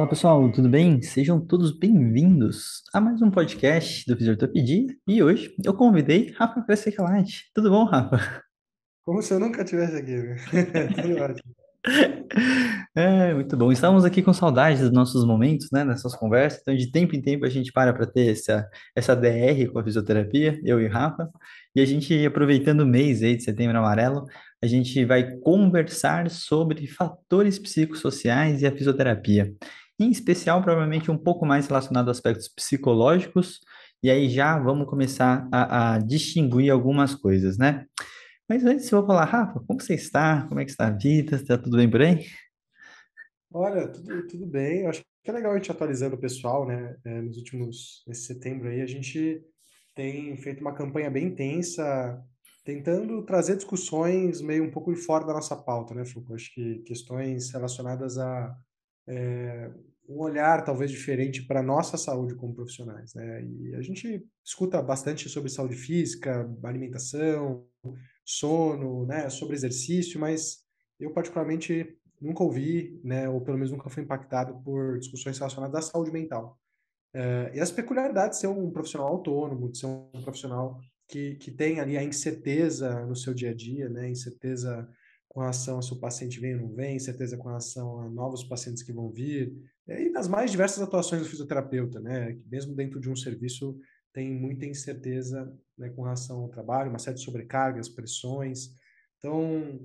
Fala pessoal, tudo bem? Sejam todos bem-vindos a mais um podcast do Fisioterapia e hoje eu convidei Rafa Crescicalati. Tudo bom, Rafa? Como se eu nunca tivesse aqui? Tudo ótimo. É, muito bom. Estamos aqui com saudades dos nossos momentos, né, nessas conversas. Então, de tempo em tempo, a gente para para ter essa, essa DR com a fisioterapia, eu e o Rafa. E a gente, aproveitando o mês aí de setembro amarelo, a gente vai conversar sobre fatores psicossociais e a fisioterapia em especial, provavelmente um pouco mais relacionado a aspectos psicológicos, e aí já vamos começar a, a distinguir algumas coisas, né? Mas antes eu vou falar, Rafa, como você está? Como é que está a vida? Está tudo bem por aí? Olha, tudo, tudo bem. Eu acho que é legal a gente atualizando o pessoal, né? É, nos últimos, nesse setembro aí, a gente tem feito uma campanha bem intensa, tentando trazer discussões meio um pouco fora da nossa pauta, né, Foucault? Acho que questões relacionadas a é, um olhar talvez diferente para a nossa saúde como profissionais. Né? E a gente escuta bastante sobre saúde física, alimentação, sono, né? sobre exercício, mas eu particularmente nunca ouvi, né? ou pelo menos nunca fui impactado por discussões relacionadas à saúde mental. É, e as peculiaridades de ser um profissional autônomo, de ser um profissional que, que tem ali a incerteza no seu dia a dia, né? incerteza com relação a se o paciente vem ou não vem, certeza com relação a novos pacientes que vão vir, e nas mais diversas atuações do fisioterapeuta, né? Que mesmo dentro de um serviço tem muita incerteza né, com relação ao trabalho, uma série de sobrecargas, pressões. Então,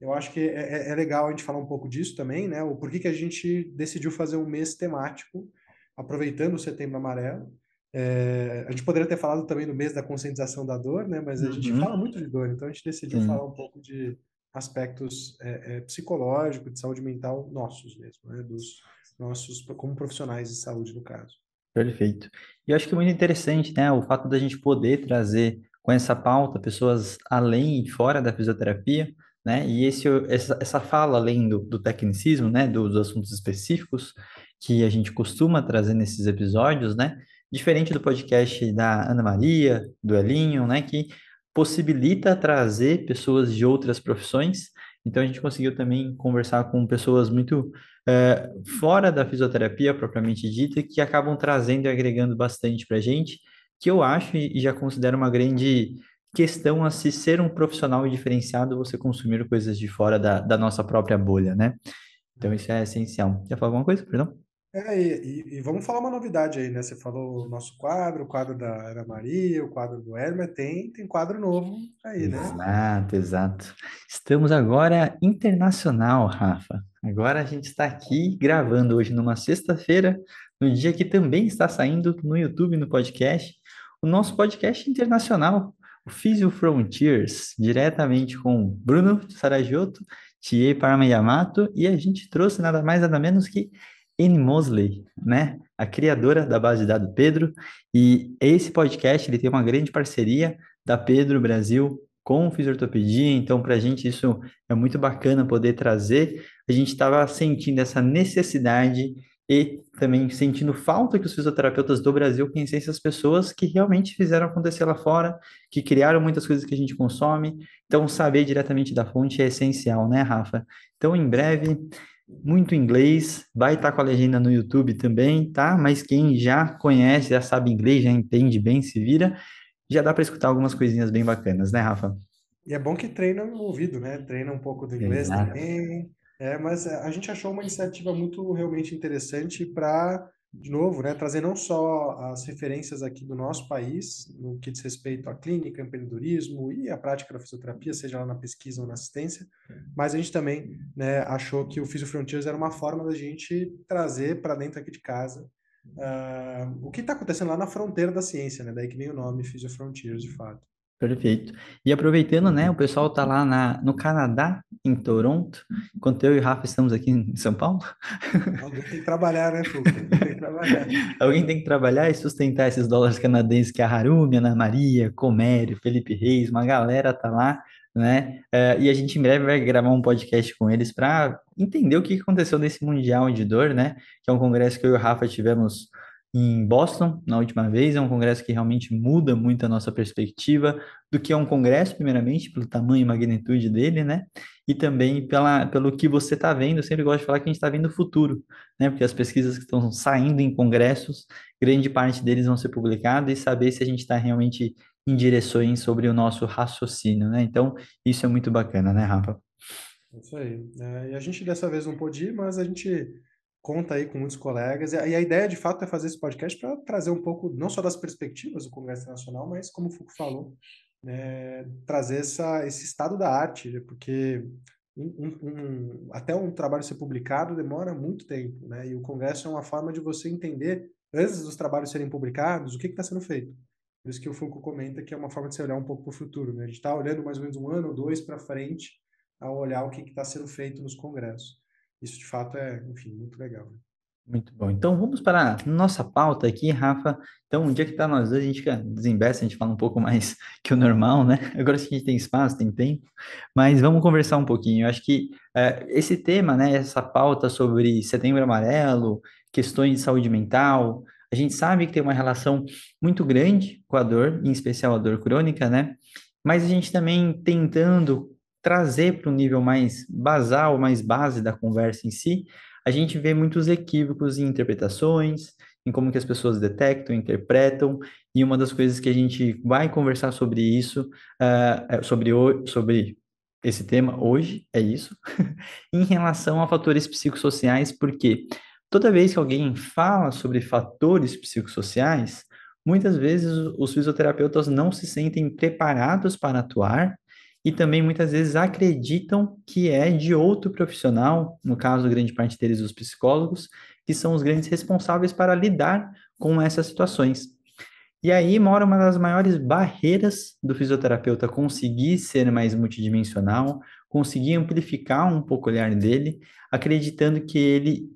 eu acho que é, é, é legal a gente falar um pouco disso também, né? O porquê que a gente decidiu fazer um mês temático, aproveitando o Setembro Amarelo. É, a gente poderia ter falado também do mês da conscientização da dor, né? Mas a gente uhum. fala muito de dor, então a gente decidiu Sim. falar um pouco de aspectos é, é, psicológicos, de saúde mental nossos mesmo, né? Dos nossos, como profissionais de saúde, no caso. Perfeito. E eu acho que é muito interessante, né? O fato da gente poder trazer com essa pauta pessoas além e fora da fisioterapia, né? E esse, essa, essa fala além do, do tecnicismo, né? Do, dos assuntos específicos que a gente costuma trazer nesses episódios, né? Diferente do podcast da Ana Maria, do Elinho, né? Que possibilita trazer pessoas de outras profissões. Então, a gente conseguiu também conversar com pessoas muito é, fora da fisioterapia propriamente dita, que acabam trazendo e agregando bastante para a gente, que eu acho e já considero uma grande questão a se ser um profissional diferenciado, você consumir coisas de fora da, da nossa própria bolha, né? Então, isso é essencial. Quer falar alguma coisa, perdão? É, e, e, vamos falar uma novidade aí, né? Você falou o nosso quadro, o quadro da Ana Maria, o quadro do Hermes, tem, tem quadro novo aí, né? Exato, exato. Estamos agora internacional, Rafa. Agora a gente está aqui gravando hoje numa sexta-feira, no dia que também está saindo no YouTube, no podcast, o nosso podcast internacional, o Physio Frontiers, diretamente com Bruno Saragiotto, Tie Parma Yamato, e a gente trouxe nada mais nada menos que Anne Mosley, né? A criadora da base de dados Pedro. E esse podcast ele tem uma grande parceria da Pedro Brasil com Fisiortopedia, então para a gente isso é muito bacana poder trazer. A gente estava sentindo essa necessidade e também sentindo falta que os fisioterapeutas do Brasil conhecessem essas pessoas que realmente fizeram acontecer lá fora, que criaram muitas coisas que a gente consome. Então, saber diretamente da fonte é essencial, né, Rafa? Então, em breve, muito inglês, vai estar com a legenda no YouTube também, tá? Mas quem já conhece, já sabe inglês, já entende bem, se vira, já dá para escutar algumas coisinhas bem bacanas, né, Rafa? E é bom que treina o ouvido, né? Treina um pouco do inglês Exato. também. É, mas a gente achou uma iniciativa muito realmente interessante para de novo, né, trazer não só as referências aqui do nosso país, no que diz respeito à clínica, empreendedorismo e à prática da fisioterapia, seja lá na pesquisa ou na assistência, mas a gente também né, achou que o Physio Frontiers era uma forma da gente trazer para dentro aqui de casa uh, o que está acontecendo lá na fronteira da ciência, né? daí que vem o nome Physio Frontiers, de fato. Perfeito. E aproveitando, né, o pessoal tá lá na, no Canadá, em Toronto, enquanto eu e o Rafa estamos aqui em São Paulo. Alguém tem que trabalhar, né, Fuca? Alguém tem que trabalhar. Alguém tem que trabalhar e sustentar esses dólares canadenses que a Harumi, Ana Maria, Comério, Felipe Reis, uma galera tá lá, né? Eh, e a gente em breve vai gravar um podcast com eles para entender o que aconteceu nesse Mundial de Dor, né? Que é um congresso que eu e o Rafa tivemos em Boston na última vez. É um congresso que realmente muda muito a nossa perspectiva do que é um congresso, primeiramente, pelo tamanho e magnitude dele, né? E também pela, pelo que você está vendo. Eu sempre gosto de falar que a gente está vendo o futuro, né? Porque as pesquisas que estão saindo em congressos, grande parte deles vão ser publicadas e saber se a gente está realmente em direções sobre o nosso raciocínio, né? Então, isso é muito bacana, né, Rafa? Isso aí. É, e a gente dessa vez não pôde ir, mas a gente conta aí com muitos colegas. E a, ideia, de fato, é fazer esse podcast para trazer um pouco, não só das perspectivas do Congresso Internacional, mas, como o Foucault falou, né, trazer essa, esse estado da arte, porque um, um, até um trabalho ser publicado demora muito tempo, né? E o Congresso é uma forma de você entender, antes dos trabalhos serem publicados, o que está sendo feito. Por isso que o Foucault comenta que é uma forma de se olhar um pouco para o futuro, né? A gente está olhando mais ou menos um ano ou dois para frente ao olhar o que está sendo feito nos congressos. Isso, de fato, é, enfim, muito legal. Né? Muito bom. Então vamos para a nossa pauta aqui, Rafa. Então, um dia que tá nós dois, a gente desembesta, a gente fala um pouco mais que o normal, né? Agora sim a gente tem espaço, tem tempo, mas vamos conversar um pouquinho. Eu acho que é, esse tema, né, essa pauta sobre Setembro Amarelo, questões de saúde mental, a gente sabe que tem uma relação muito grande com a dor, em especial a dor crônica, né? Mas a gente também tentando trazer para o nível mais basal, mais base da conversa em si, a gente vê muitos equívocos em interpretações, em como que as pessoas detectam, interpretam, e uma das coisas que a gente vai conversar sobre isso, uh, sobre, o, sobre esse tema hoje, é isso, em relação a fatores psicossociais, porque toda vez que alguém fala sobre fatores psicossociais, muitas vezes os fisioterapeutas não se sentem preparados para atuar e também muitas vezes acreditam que é de outro profissional, no caso, grande parte deles, os psicólogos, que são os grandes responsáveis para lidar com essas situações. E aí mora uma das maiores barreiras do fisioterapeuta conseguir ser mais multidimensional, conseguir amplificar um pouco o olhar dele, acreditando que ele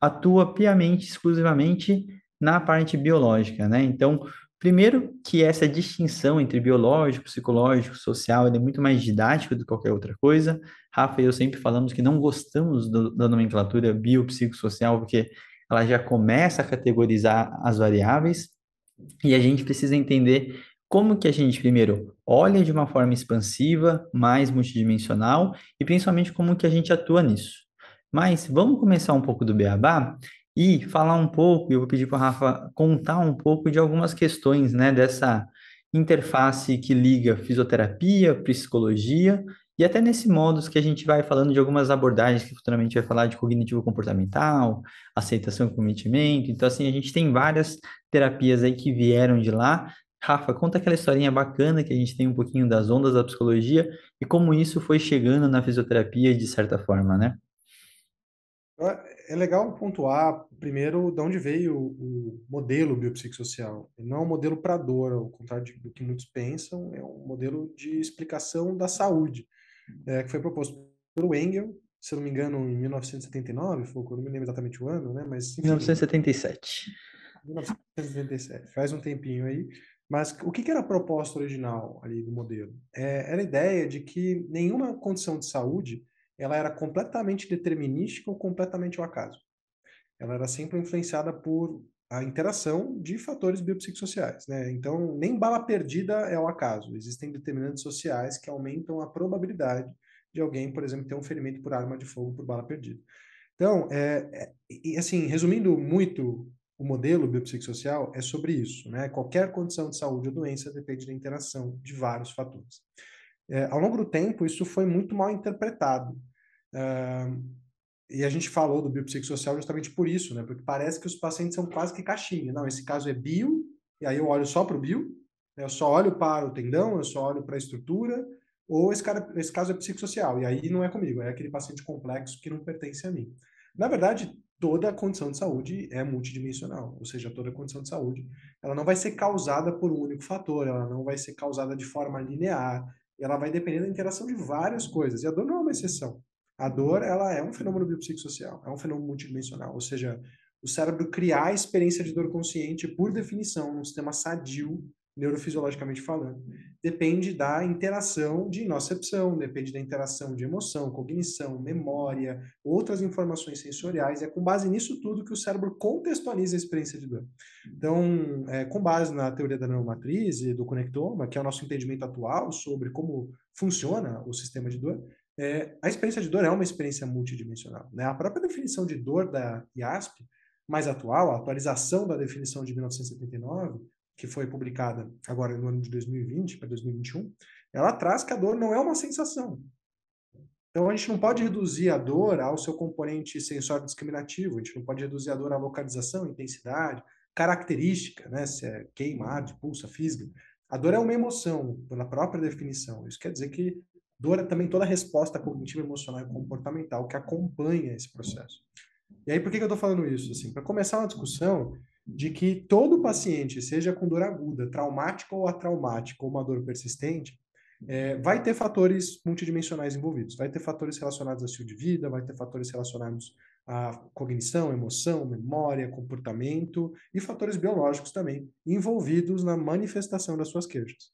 atua piamente, exclusivamente na parte biológica, né? Então, Primeiro, que essa distinção entre biológico, psicológico, social, é muito mais didático do que qualquer outra coisa. Rafa e eu sempre falamos que não gostamos do, da nomenclatura biopsicossocial, porque ela já começa a categorizar as variáveis, e a gente precisa entender como que a gente, primeiro, olha de uma forma expansiva, mais multidimensional, e principalmente como que a gente atua nisso. Mas vamos começar um pouco do beabá, e falar um pouco, eu vou pedir para o Rafa contar um pouco de algumas questões, né, dessa interface que liga fisioterapia, psicologia, e até nesse modus que a gente vai falando de algumas abordagens que futuramente vai falar de cognitivo comportamental, aceitação e cometimento. Então, assim, a gente tem várias terapias aí que vieram de lá. Rafa, conta aquela historinha bacana que a gente tem um pouquinho das ondas da psicologia e como isso foi chegando na fisioterapia de certa forma, né? É legal pontuar, primeiro, de onde veio o modelo biopsicossocial. Ele não é um modelo para dor, ao contrário do que muitos pensam, é um modelo de explicação da saúde, é, que foi proposto pelo Engel, se eu não me engano, em 1979, foi, eu não me lembro exatamente o ano, né? Mas, enfim, 1977. 1977, faz um tempinho aí. Mas o que, que era a proposta original ali do modelo? É, era a ideia de que nenhuma condição de saúde ela era completamente determinística ou completamente ao acaso. Ela era sempre influenciada por a interação de fatores biopsicossociais, né? Então, nem bala perdida é ao acaso. Existem determinantes sociais que aumentam a probabilidade de alguém, por exemplo, ter um ferimento por arma de fogo por bala perdida. Então, é, é, assim, resumindo muito o modelo biopsicossocial, é sobre isso, né? Qualquer condição de saúde ou doença depende da interação de vários fatores. É, ao longo do tempo, isso foi muito mal interpretado. Uh, e a gente falou do biopsicossocial justamente por isso, né? Porque parece que os pacientes são quase que caixinha. Não, esse caso é bio, e aí eu olho só para o bio, né? eu só olho para o tendão, eu só olho para a estrutura, ou esse, cara, esse caso é psicossocial, e aí não é comigo, é aquele paciente complexo que não pertence a mim. Na verdade, toda condição de saúde é multidimensional, ou seja, toda condição de saúde, ela não vai ser causada por um único fator, ela não vai ser causada de forma linear, ela vai depender da interação de várias coisas, e a dor não é uma exceção. A dor, ela é um fenômeno biopsicossocial, é um fenômeno multidimensional, ou seja, o cérebro criar a experiência de dor consciente, por definição, num sistema sadio, neurofisiologicamente falando, depende da interação de nocepção, depende da interação de emoção, cognição, memória, outras informações sensoriais. É com base nisso tudo que o cérebro contextualiza a experiência de dor. Então, é, com base na teoria da neuromatriz e do conectoma, que é o nosso entendimento atual sobre como funciona o sistema de dor, é, a experiência de dor é uma experiência multidimensional. Né? A própria definição de dor da IASP, mais atual, a atualização da definição de 1979, que foi publicada agora no ano de 2020 para 2021, ela traz que a dor não é uma sensação. Então a gente não pode reduzir a dor ao seu componente sensório discriminativo, a gente não pode reduzir a dor à localização, intensidade, característica, né, se é queimar, pulsa, física. A dor é uma emoção, pela própria definição. Isso quer dizer que dor é também toda a resposta cognitiva, emocional e comportamental que acompanha esse processo. E aí, por que, que eu estou falando isso? Assim, para começar uma discussão de que todo paciente, seja com dor aguda, traumática ou atraumática, ou uma dor persistente, é, vai ter fatores multidimensionais envolvidos. Vai ter fatores relacionados ao estilo de vida, vai ter fatores relacionados à cognição, emoção, memória, comportamento e fatores biológicos também envolvidos na manifestação das suas queixas.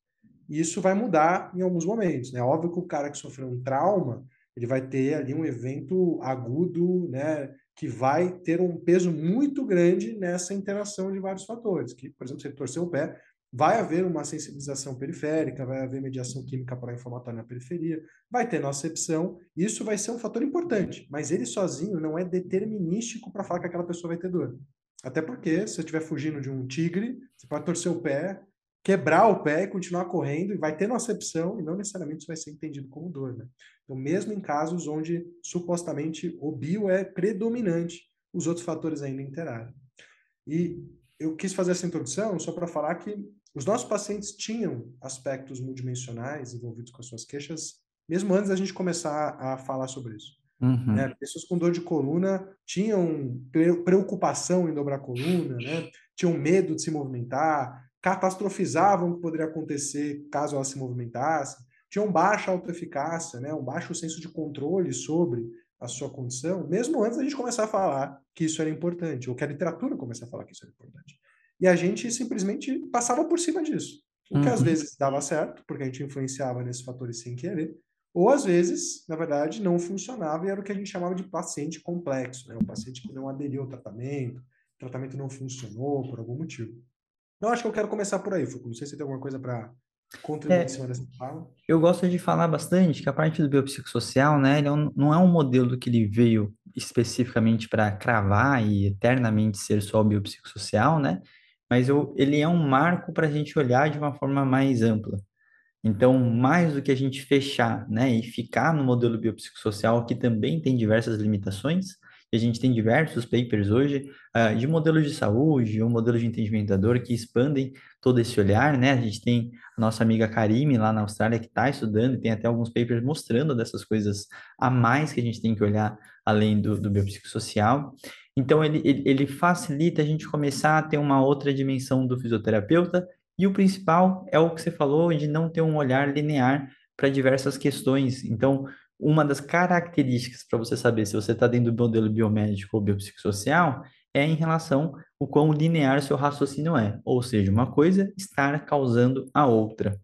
E isso vai mudar em alguns momentos. É né? óbvio que o cara que sofreu um trauma, ele vai ter ali um evento agudo, né, que vai ter um peso muito grande nessa interação de vários fatores. Que, por exemplo, se ele torcer o pé, vai haver uma sensibilização periférica, vai haver mediação química pró-inflamatória na periferia, vai ter nocepção, isso vai ser um fator importante, mas ele sozinho não é determinístico para falar que aquela pessoa vai ter dor. Até porque, se você estiver fugindo de um tigre, você pode torcer o pé, quebrar o pé e continuar correndo, e vai ter nocepção, e não necessariamente isso vai ser entendido como dor. Né? Então, mesmo em casos onde supostamente o bio é predominante, os outros fatores ainda interagem. E eu quis fazer essa introdução só para falar que os nossos pacientes tinham aspectos multidimensionais envolvidos com as suas queixas, mesmo antes da gente começar a falar sobre isso. Uhum. Né? Pessoas com dor de coluna tinham preocupação em dobrar a coluna, né? tinham medo de se movimentar, catastrofizavam o que poderia acontecer caso ela se movimentasse tinham baixa autoeficácia, né, um baixo senso de controle sobre a sua condição, mesmo antes da gente começar a falar que isso era importante, ou que a literatura começar a falar que isso era importante. E a gente simplesmente passava por cima disso. O que uhum. às vezes dava certo, porque a gente influenciava nesses fatores sem querer, ou às vezes, na verdade, não funcionava e era o que a gente chamava de paciente complexo, né? um paciente que não aderiu ao tratamento, o tratamento não funcionou por algum motivo. Então, acho que eu quero começar por aí, Foucault. Não sei se tem alguma coisa para contribuir é, em cima dessa fala. Eu gosto de falar bastante que a parte do biopsicossocial, né, ele é não é um modelo que ele veio especificamente para cravar e eternamente ser só o biopsicossocial, né, mas eu, ele é um marco para a gente olhar de uma forma mais ampla. Então, mais do que a gente fechar, né, e ficar no modelo biopsicossocial, que também tem diversas limitações, e a gente tem diversos papers hoje uh, de modelos de saúde ou modelos de entendimento da dor que expandem todo esse olhar, né? A gente tem a nossa amiga Karime lá na Austrália que está estudando e tem até alguns papers mostrando dessas coisas a mais que a gente tem que olhar além do, do biopsicossocial. Então, ele, ele, ele facilita a gente começar a ter uma outra dimensão do fisioterapeuta e o principal é o que você falou de não ter um olhar linear para diversas questões. Então, uma das características para você saber se você está dentro do modelo biomédico ou biopsicossocial é em relação ao quão linear seu raciocínio é. Ou seja, uma coisa estar causando a outra.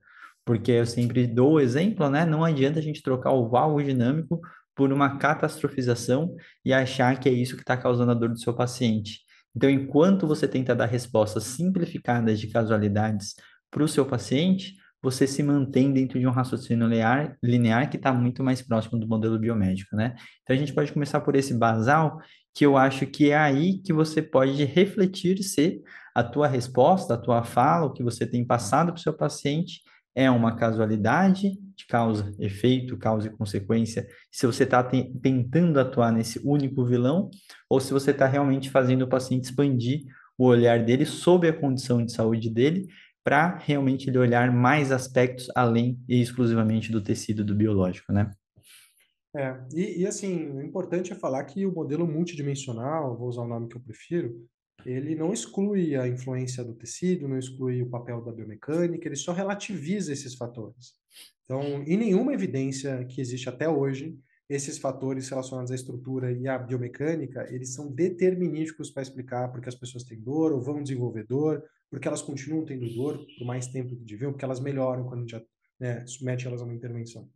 Porque eu sempre dou o exemplo, né? Não adianta a gente trocar o valgo dinâmico por uma catastrofização e achar que é isso que está causando a dor do seu paciente. Então, enquanto você tenta dar respostas simplificadas de casualidades para o seu paciente, você se mantém dentro de um raciocínio linear, linear que está muito mais próximo do modelo biomédico, né? Então a gente pode começar por esse basal, que eu acho que é aí que você pode refletir se a tua resposta, a tua fala, o que você tem passado para o seu paciente é uma casualidade de causa, efeito, causa e consequência, se você está tentando atuar nesse único vilão, ou se você está realmente fazendo o paciente expandir o olhar dele sobre a condição de saúde dele para realmente ele olhar mais aspectos além e exclusivamente do tecido do biológico, né? É, e, e, assim, o importante é falar que o modelo multidimensional, vou usar o nome que eu prefiro, ele não exclui a influência do tecido, não exclui o papel da biomecânica, ele só relativiza esses fatores. Então, em nenhuma evidência que existe até hoje, esses fatores relacionados à estrutura e à biomecânica, eles são determinísticos para explicar porque as pessoas têm dor ou vão desenvolver dor, porque elas continuam tendo dor por mais tempo que deviam, porque elas melhoram quando a gente né, submete elas a uma intervenção.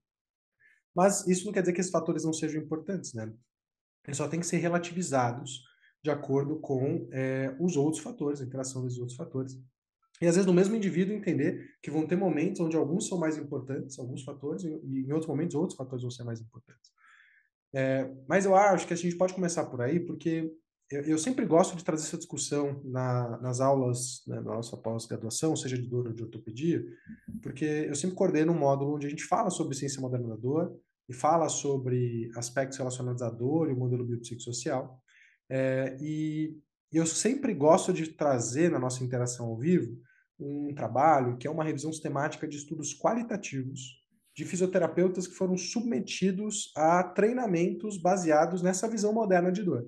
Mas isso não quer dizer que esses fatores não sejam importantes, né? Eles só têm que ser relativizados de acordo com é, os outros fatores, a interação desses outros fatores. E às vezes no mesmo indivíduo entender que vão ter momentos onde alguns são mais importantes, alguns fatores, e em outros momentos outros fatores vão ser mais importantes. É, mas eu acho que a gente pode começar por aí, porque eu, eu sempre gosto de trazer essa discussão na, nas aulas, né, nossa pós-graduação, seja de dor ou de ortopedia, porque eu sempre coordeno um módulo onde a gente fala sobre ciência moderna da dor e fala sobre aspectos relacionados à dor e o modelo biopsicossocial. É, e eu sempre gosto de trazer na nossa interação ao vivo um trabalho que é uma revisão sistemática de estudos qualitativos de fisioterapeutas que foram submetidos a treinamentos baseados nessa visão moderna de dor.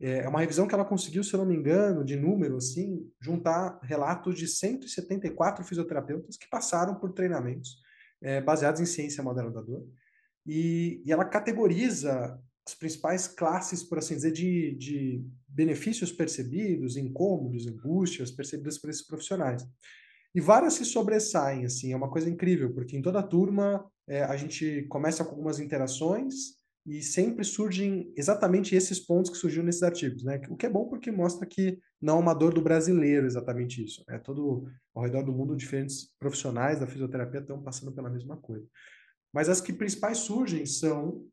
É, é uma revisão que ela conseguiu, se eu não me engano, de número, assim, juntar relatos de 174 fisioterapeutas que passaram por treinamentos é, baseados em ciência moderna da dor. E, e, ela categoriza as principais classes, por assim dizer, de, de benefícios percebidos, incômodos, angústias percebidas por esses profissionais. E várias se sobressaem, assim, é uma coisa incrível, porque em toda a turma é, a gente começa com algumas interações e sempre surgem exatamente esses pontos que surgiram nesses artigos, né? O que é bom porque mostra que não é uma dor do brasileiro exatamente isso. É todo ao redor do mundo diferentes profissionais da fisioterapia estão passando pela mesma coisa. Mas as que principais surgem são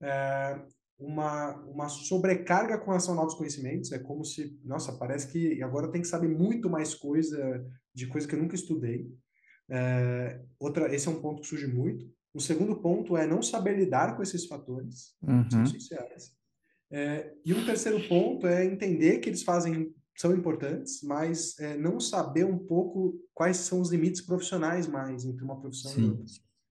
é, uma, uma sobrecarga com relação a novos conhecimentos. É como se, nossa, parece que agora tem que saber muito mais coisa de coisa que eu nunca estudei. É, outra, esse é um ponto que surge muito. O segundo ponto é não saber lidar com esses fatores uhum. sociais. É, e um terceiro ponto é entender que eles fazem são importantes, mas é, não saber um pouco quais são os limites profissionais mais entre uma profissão Sim. e outra.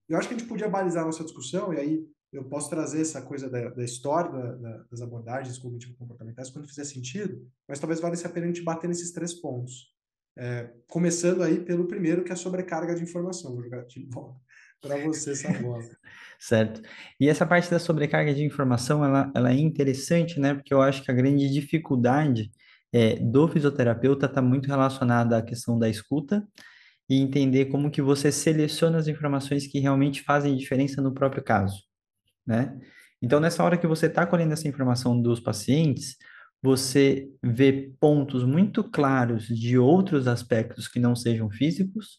Eu acho que a gente podia balizar a nossa discussão, e aí eu posso trazer essa coisa da, da história da, da, das abordagens cognitivo-comportamentais quando fizer sentido, mas talvez valha a pena a gente bater nesses três pontos. É, começando aí pelo primeiro, que é a sobrecarga de informação. Vou jogar de volta para você essa bola. certo. E essa parte da sobrecarga de informação, ela, ela é interessante, né? Porque eu acho que a grande dificuldade é, do fisioterapeuta está muito relacionada à questão da escuta e entender como que você seleciona as informações que realmente fazem diferença no próprio caso né? Então, nessa hora que você está colhendo essa informação dos pacientes, você vê pontos muito claros de outros aspectos que não sejam físicos,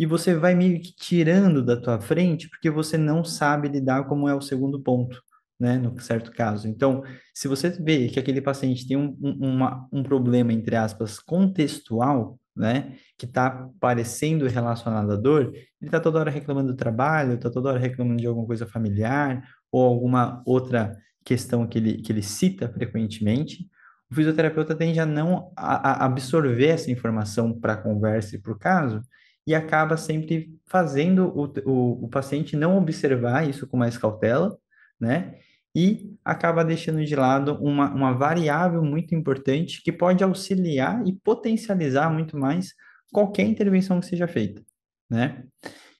e você vai meio que tirando da tua frente, porque você não sabe lidar como é o segundo ponto, né, no certo caso. Então, se você vê que aquele paciente tem um, um, uma, um problema, entre aspas, contextual, né, que está parecendo relacionado à dor, ele está toda hora reclamando do trabalho, está toda hora reclamando de alguma coisa familiar ou alguma outra questão que ele, que ele cita frequentemente, o fisioterapeuta tende a não a, a absorver essa informação para a conversa e para o caso, e acaba sempre fazendo o, o, o paciente não observar isso com mais cautela, né? e acaba deixando de lado uma, uma variável muito importante que pode auxiliar e potencializar muito mais qualquer intervenção que seja feita, né?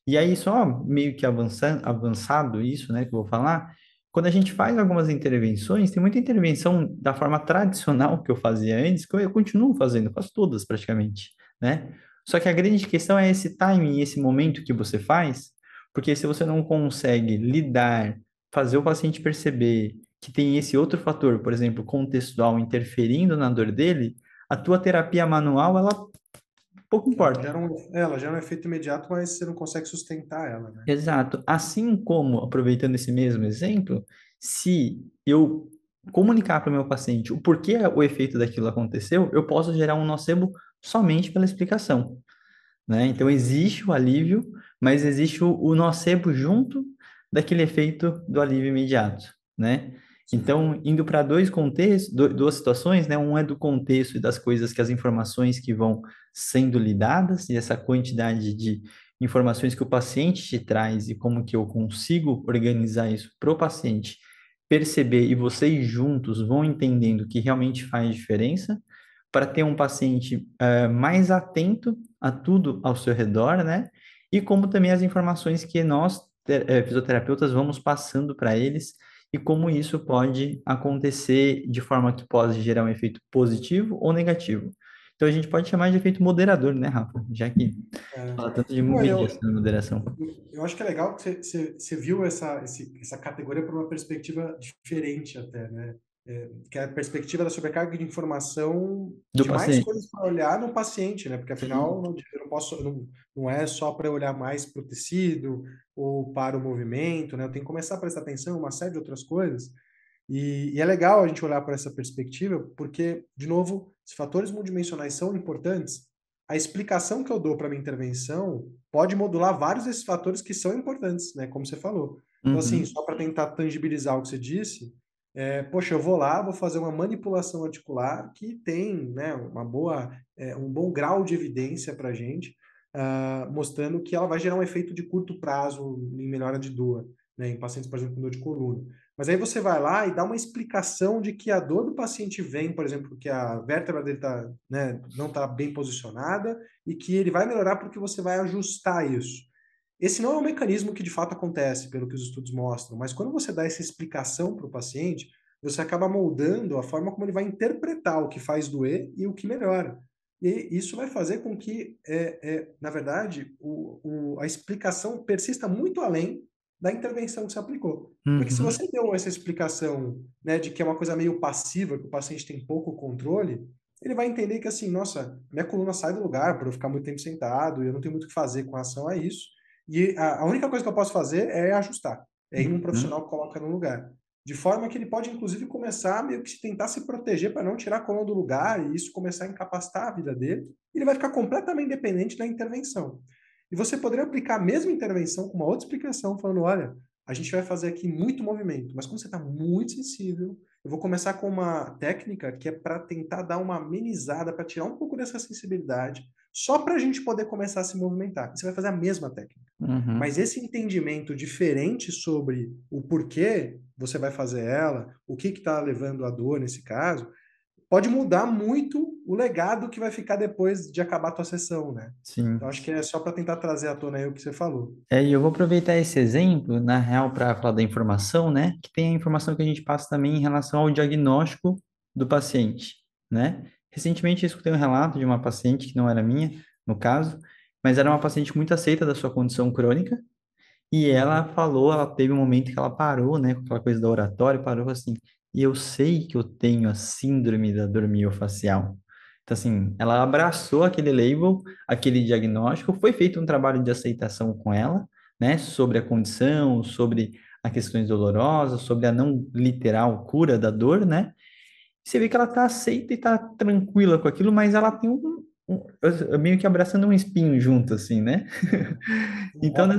E aí, só meio que avançando, avançado isso, né, que eu vou falar, quando a gente faz algumas intervenções, tem muita intervenção da forma tradicional que eu fazia antes, que eu, eu continuo fazendo, faço todas praticamente, né? Só que a grande questão é esse timing, esse momento que você faz, porque se você não consegue lidar fazer o paciente perceber que tem esse outro fator, por exemplo, contextual, interferindo na dor dele, a tua terapia manual, ela pouco importa. Ela gera, um, ela gera um efeito imediato, mas você não consegue sustentar ela, né? Exato. Assim como, aproveitando esse mesmo exemplo, se eu comunicar para o meu paciente o porquê o efeito daquilo aconteceu, eu posso gerar um nocebo somente pela explicação. Né? Então, existe o alívio, mas existe o, o nocebo junto daquele efeito do alívio imediato, né? Então, indo para dois contextos, duas situações, né? Um é do contexto e das coisas que as informações que vão sendo lidadas e essa quantidade de, informações que o paciente te traz e como que eu consigo organizar isso para o paciente perceber e vocês juntos vão entendendo que realmente faz diferença para ter um paciente uh, mais atento a tudo ao seu redor, né? E como também as informações que nós, eh, fisioterapeutas, vamos passando para eles e como isso pode acontecer de forma que pode gerar um efeito positivo ou negativo. Então a gente pode chamar de efeito moderador, né, Rafa? Já que é. fala tanto de mediação e moderação. Eu acho que é legal que você, você, você viu essa, essa categoria por uma perspectiva diferente até, né? É, que é a perspectiva da sobrecarga de informação Do de paciente. mais coisas para olhar no paciente, né? Porque afinal não, eu não posso, não, não é só para olhar mais para o tecido ou para o movimento, né? Eu tenho que começar a prestar atenção uma série de outras coisas. E, e é legal a gente olhar para essa perspectiva, porque, de novo, se fatores multidimensionais são importantes, a explicação que eu dou para minha intervenção pode modular vários desses fatores que são importantes, né? Como você falou. Então, assim, uhum. assim, só para tentar tangibilizar o que você disse, é, poxa, eu vou lá, vou fazer uma manipulação articular que tem né, uma boa, é, um bom grau de evidência para a gente, uh, mostrando que ela vai gerar um efeito de curto prazo em melhora de dor, né, em pacientes, por exemplo, com dor de coluna. Mas aí você vai lá e dá uma explicação de que a dor do paciente vem, por exemplo, que a vértebra dele tá, né, não está bem posicionada e que ele vai melhorar porque você vai ajustar isso. Esse não é um mecanismo que de fato acontece, pelo que os estudos mostram, mas quando você dá essa explicação para o paciente, você acaba moldando a forma como ele vai interpretar o que faz doer e o que melhora. E isso vai fazer com que, é, é, na verdade, o, o, a explicação persista muito além da intervenção que você aplicou. Uhum. Porque se uhum. você deu essa explicação né, de que é uma coisa meio passiva, que o paciente tem pouco controle, ele vai entender que assim, nossa, minha coluna sai do lugar por eu ficar muito tempo sentado, e eu não tenho muito o que fazer com relação a isso. E a, a, única coisa que eu posso fazer é ajustar, é ir num uhum. profissional que coloca no lugar. De forma que ele pode, inclusive, começar meio que tentar se proteger para não tirar a coluna do lugar e isso começar a incapacitar a vida dele. Ele vai ficar completamente dependente da intervenção. E você poderia aplicar a mesma intervenção com uma outra explicação, falando: olha, a gente vai fazer aqui muito movimento, mas como você está muito sensível, eu vou começar com uma técnica que é para tentar dar uma amenizada, para tirar um pouco dessa sensibilidade, só para a gente poder começar a se movimentar. Você vai fazer a mesma técnica. Uhum. Mas esse entendimento diferente sobre o porquê você vai fazer ela, o que está levando a dor nesse caso, pode mudar muito o legado que vai ficar depois de acabar a tua sessão, né? Sim. Então acho que é só para tentar trazer à tona aí o que você falou. É, e eu vou aproveitar esse exemplo, na real, para falar da informação, né? Que tem a informação que a gente passa também em relação ao diagnóstico do paciente, né? Recentemente eu escutei um relato de uma paciente que não era minha, no caso, mas era uma paciente muito aceita da sua condição crônica, e ela falou, ela teve um momento que ela parou, né, com aquela coisa do oratório, parou assim, e eu sei que eu tenho a síndrome da dor miofacial. Então, assim, ela abraçou aquele label, aquele diagnóstico, foi feito um trabalho de aceitação com ela, né, sobre a condição, sobre as questões dolorosas, sobre a não literal cura da dor, né, você vê que ela tá aceita e tá tranquila com aquilo, mas ela tem um, um meio que abraçando um espinho junto, assim, né? então, né?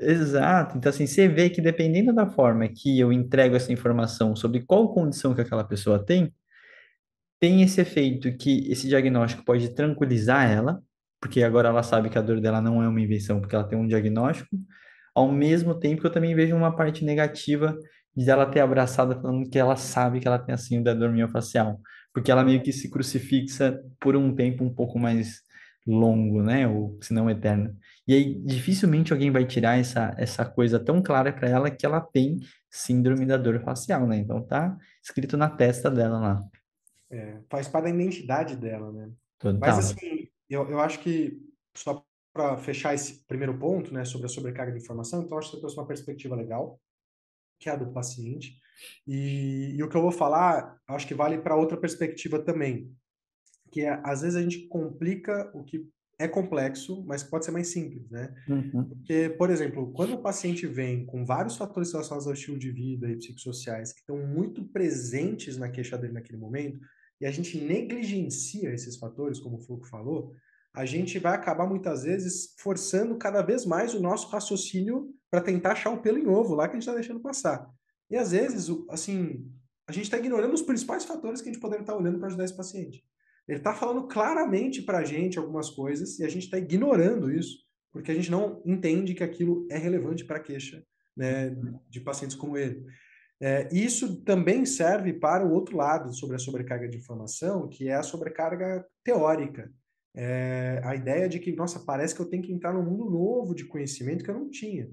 exato. Então, assim, você vê que dependendo da forma que eu entrego essa informação sobre qual condição que aquela pessoa tem, tem esse efeito que esse diagnóstico pode tranquilizar ela, porque agora ela sabe que a dor dela não é uma invenção, porque ela tem um diagnóstico, ao mesmo tempo que eu também vejo uma parte negativa de ela ter abraçado falando que ela sabe que ela tem a síndrome da dor miofascial, porque ela meio que se crucifixa por um tempo um pouco mais longo, né, ou se não eterno. E aí dificilmente alguém vai tirar essa essa coisa tão clara para ela que ela tem síndrome da dor facial, né? Então tá escrito na testa dela lá. É, faz parte da identidade dela, né? Total. Mas assim, eu, eu acho que só para fechar esse primeiro ponto, né, sobre a sobrecarga de informação, então acho que você trouxe uma perspectiva legal que é a do paciente. E, e o que eu vou falar, acho que vale para outra perspectiva também, que é, às vezes a gente complica o que é complexo, mas pode ser mais simples, né? Uhum. Porque, por exemplo, quando o paciente vem com vários fatores relacionados ao estilo de vida e psicossociais que estão muito presentes na queixa dele naquele momento, e a gente negligencia esses fatores, como o Foucault falou, a gente vai acabar muitas vezes forçando cada vez mais o nosso raciocínio para tentar achar o pelo em ovo lá que a gente está deixando passar. E às vezes, assim, a gente está ignorando os principais fatores que a gente poderia estar tá olhando para ajudar esse paciente. Ele está falando claramente para a gente algumas coisas e a gente está ignorando isso porque a gente não entende que aquilo é relevante para a queixa né, de pacientes como ele. É, isso também serve para o outro lado sobre a sobrecarga de informação, que é a sobrecarga teórica. É, a ideia de que, nossa, parece que eu tenho que entrar num mundo novo de conhecimento que eu não tinha.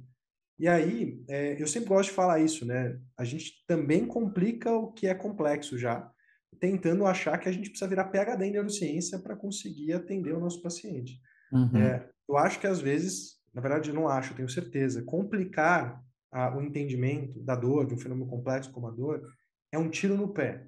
E aí, é, eu sempre gosto de falar isso, né? A gente também complica o que é complexo já, tentando achar que a gente precisa virar PhD em neurociência para conseguir atender o nosso paciente. Uhum. É, eu acho que às vezes, na verdade, eu não acho, eu tenho certeza, complicar a, o entendimento da dor, de um fenômeno complexo como a dor, é um tiro no pé.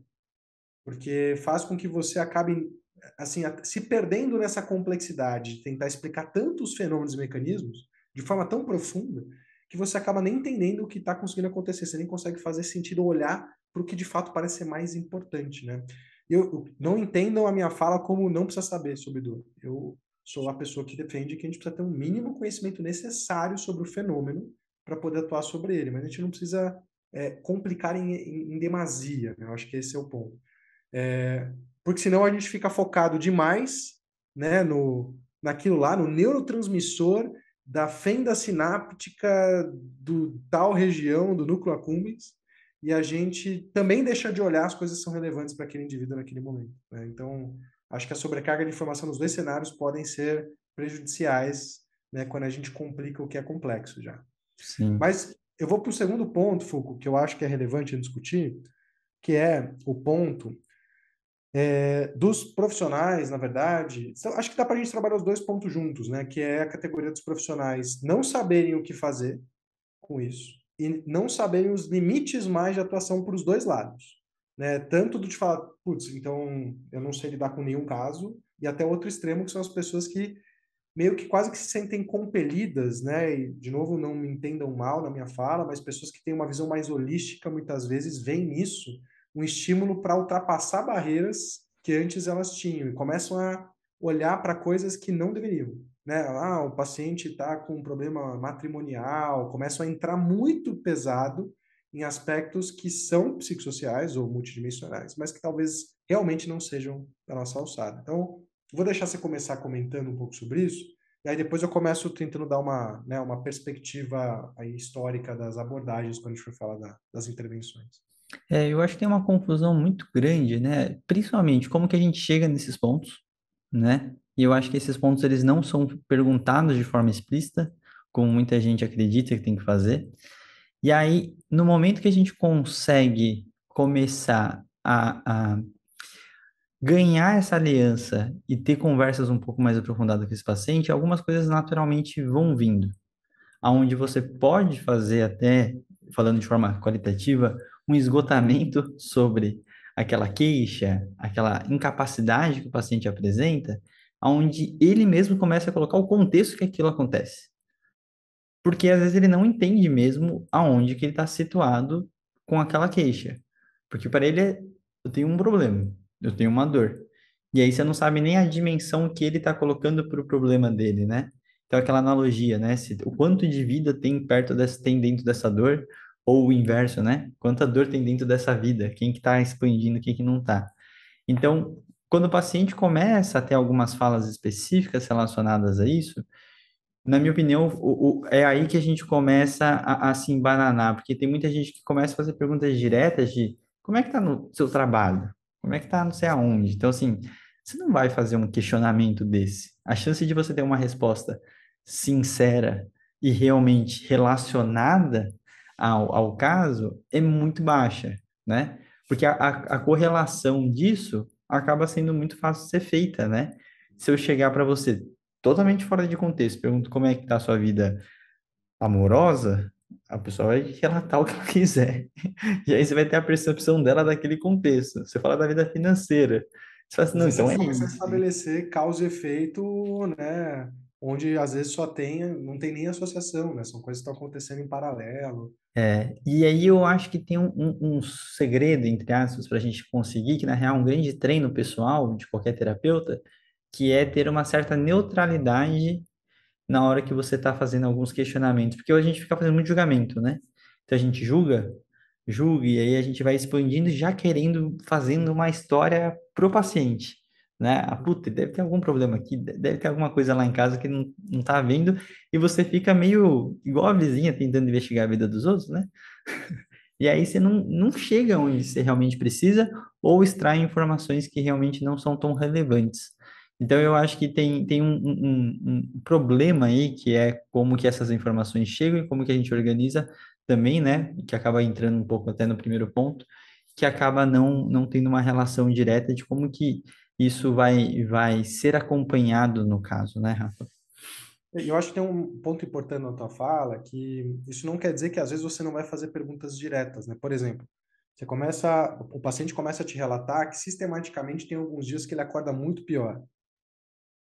Porque faz com que você acabe assim, se perdendo nessa complexidade de tentar explicar tantos fenômenos e mecanismos de forma tão profunda que você acaba nem entendendo o que está conseguindo acontecer, você nem consegue fazer sentido olhar para o que de fato parece ser mais importante, né? Eu, não entendam a minha fala como não precisa saber sobre dor. Eu sou a pessoa que defende que a gente precisa ter um mínimo conhecimento necessário sobre o fenômeno para poder atuar sobre ele, mas a gente não precisa é, complicar em, em, em demasia, né? Eu acho que esse é o ponto. É, porque senão a gente fica focado demais né, no, naquilo lá, no neurotransmissor da fenda sináptica do tal região do núcleo accumbens, e a gente também deixa de olhar as coisas que são relevantes para aquele indivíduo naquele momento. Né? Então, acho que a sobrecarga de informação nos dois cenários podem ser prejudiciais né, quando a gente complica o que é complexo já. Sim. Mas eu vou para o segundo ponto, Foucault, que eu acho que é relevante discutir, que é o ponto é, dos profissionais, na verdade. Acho que dá para a gente trabalhar os dois pontos juntos, né? Que é a categoria dos profissionais não saberem o que fazer com isso e não saberem os limites mais de atuação para os dois lados. Né? Tanto do de falar, putz, então eu não sei lidar com nenhum caso, e até outro extremo, que são as pessoas que meio que quase que se sentem compelidas, né? E, de novo, não me entendam mal na minha fala, mas pessoas que têm uma visão mais holística, muitas vezes, veem nisso um estímulo para ultrapassar barreiras que antes elas tinham e começam a olhar para coisas que não deveriam. Né? Ah, o paciente está com um problema matrimonial, começam a entrar muito pesado em aspectos que são psicossociais ou multidimensionais, mas que talvez realmente não sejam da nossa alçada. Então, vou deixar você começar comentando um pouco sobre isso, e aí depois eu começo tentando dar uma, né, uma perspectiva aí histórica das abordagens quando a gente for falar da, das intervenções. É, eu acho que tem uma confusão muito grande, né? Principalmente como que a gente chega nesses pontos, né? E eu acho que esses pontos eles não são perguntados de forma explícita, como muita gente acredita que tem que fazer. E aí, no momento que a gente consegue começar a, a ganhar essa aliança e ter conversas um pouco mais aprofundadas com esse paciente, algumas coisas naturalmente vão vindo. Aonde você pode fazer até, falando de forma qualitativa, um esgotamento sobre aquela queixa, aquela incapacidade que o paciente apresenta, onde ele mesmo começa a colocar o contexto que aquilo acontece. Porque às vezes ele não entende mesmo aonde que ele está situado com aquela queixa. Porque para ele é, eu tenho um problema, eu tenho uma dor. E aí você não sabe nem a dimensão que ele está colocando para o problema dele, né? Então aquela analogia, né? Se, o quanto de vida tem perto dessa, tem dentro dessa dor, ou o inverso, né? Quanta dor tem dentro dessa vida? Quem que está expandindo, quem que não está? Então, quando o paciente começa a ter algumas falas específicas relacionadas a isso, na minha opinião, o, o, é aí que a gente começa a, a, se embananar, porque tem muita gente que começa a fazer perguntas diretas de como é que está no seu trabalho? Como é que está não sei aonde? Então, assim, você não vai fazer um questionamento desse. A chance de você ter uma resposta sincera e realmente relacionada ao, ao caso é muito baixa, né? Porque a, a, a correlação disso acaba sendo muito fácil de ser feita, né? Se eu chegar para você totalmente fora de contexto, pergunto como é que tá a sua vida amorosa, a pessoa vai relatar o que ela quiser. E aí você vai ter a percepção dela daquele contexto. Você fala da vida financeira. Você fala assim, não, então é isso. estabelecer causa e efeito, né? Onde às vezes só tem, não tem nem associação, né? São coisas que estão acontecendo em paralelo. É, e aí eu acho que tem um, um, um segredo, entre aspas, para a gente conseguir, que na real é um grande treino pessoal de qualquer terapeuta, que é ter uma certa neutralidade na hora que você está fazendo alguns questionamentos, porque a gente fica fazendo muito julgamento, né? Então a gente julga, julga, e aí a gente vai expandindo, já querendo, fazendo uma história pro paciente, né? Ah, puta, deve ter algum problema aqui, deve ter alguma coisa lá em casa que não, não tá vendo, e você fica meio igual a vizinha tentando investigar a vida dos outros, né? E aí você não, não chega onde você realmente precisa ou extrai informações que realmente não são tão relevantes. Então, eu acho que tem, tem um, um, um problema aí, que é como que essas informações chegam e como que a gente organiza também, né? Que acaba entrando um pouco até no primeiro ponto, que acaba não, não tendo uma relação direta de como que isso vai, vai ser acompanhado no caso, né, Rafa? Eu acho que tem um ponto importante na tua fala, que isso não quer dizer que às vezes você não vai fazer perguntas diretas, né? Por exemplo, você começa, o paciente começa a te relatar que sistematicamente tem alguns dias que ele acorda muito pior.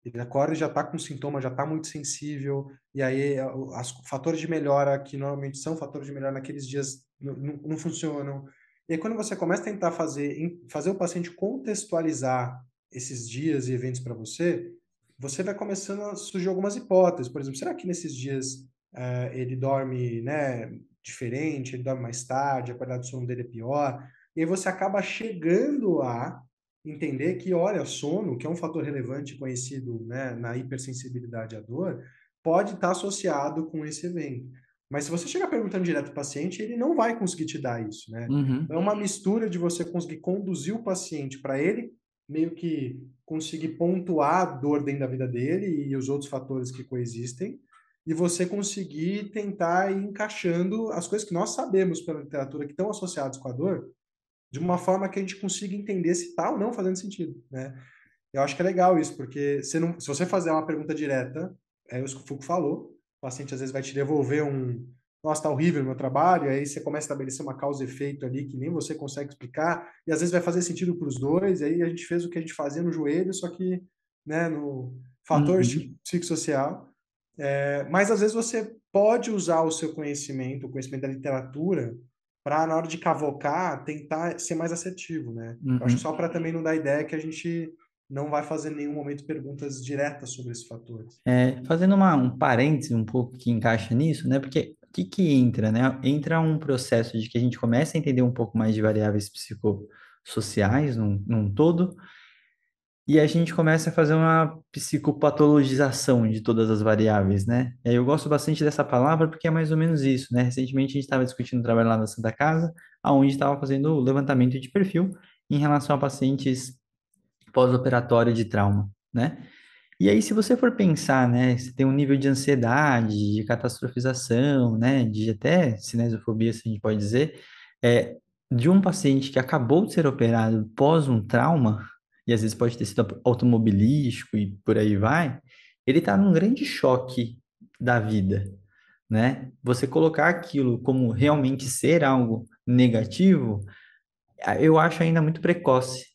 Ele acorda e já está com sintoma, já está muito sensível, e aí os fatores de melhora, que normalmente são fatores de melhora naqueles dias, não, não funcionam. E aí, quando você começa a tentar fazer, fazer o paciente contextualizar esses dias e eventos para você, você vai começando a surgir algumas hipóteses. Por exemplo, será que nesses dias uh, ele dorme né, diferente, ele dorme mais tarde, a qualidade do sono dele é pior? E aí você acaba chegando a entender que, olha, sono, que é um fator relevante conhecido né, na hipersensibilidade à dor, pode estar associado com esse evento. Mas se você chegar perguntando direto para o paciente, ele não vai conseguir te dar isso, né? Uhum. É uma mistura de você conseguir conduzir o paciente para ele meio que conseguir pontuar a dor dentro da vida dele e os outros fatores que coexistem, e você conseguir tentar ir encaixando as coisas que nós sabemos pela literatura que estão associadas com a dor, de uma forma que a gente consiga entender se está ou não fazendo sentido, né? Eu acho que é legal isso, porque se, não, se você fazer uma pergunta direta, é isso que o Foucault falou, o paciente às vezes vai te devolver um, nossa, tá horrível o meu trabalho, aí você começa a estabelecer uma causa e efeito ali que nem você consegue explicar, e às vezes vai fazer sentido para os dois, aí a gente fez o que a gente fazia no joelho, só que né, no fator uhum. psicossocial. É, mas às vezes você pode usar o seu conhecimento, o conhecimento da literatura, para na hora de cavocar, tentar ser mais assertivo, né? Uhum. Eu acho só para também não dar ideia que a gente não vai fazer em nenhum momento perguntas diretas sobre esses fatores. É, fazendo uma, um parêntese um pouco que encaixa nisso, né? Porque que, que entra, né? Entra um processo de que a gente começa a entender um pouco mais de variáveis psicossociais num, num todo, e a gente começa a fazer uma psicopatologização de todas as variáveis, né? Eu gosto bastante dessa palavra porque é mais ou menos isso, né? Recentemente a gente estava discutindo o trabalho lá na Santa Casa, aonde estava fazendo o levantamento de perfil em relação a pacientes pós-operatório de trauma, né? E aí, se você for pensar, né, você tem um nível de ansiedade, de catastrofização, né, de até cinesiofobia, se a gente pode dizer, é, de um paciente que acabou de ser operado pós um trauma, e às vezes pode ter sido automobilístico e por aí vai, ele está num grande choque da vida, né? Você colocar aquilo como realmente ser algo negativo, eu acho ainda muito precoce,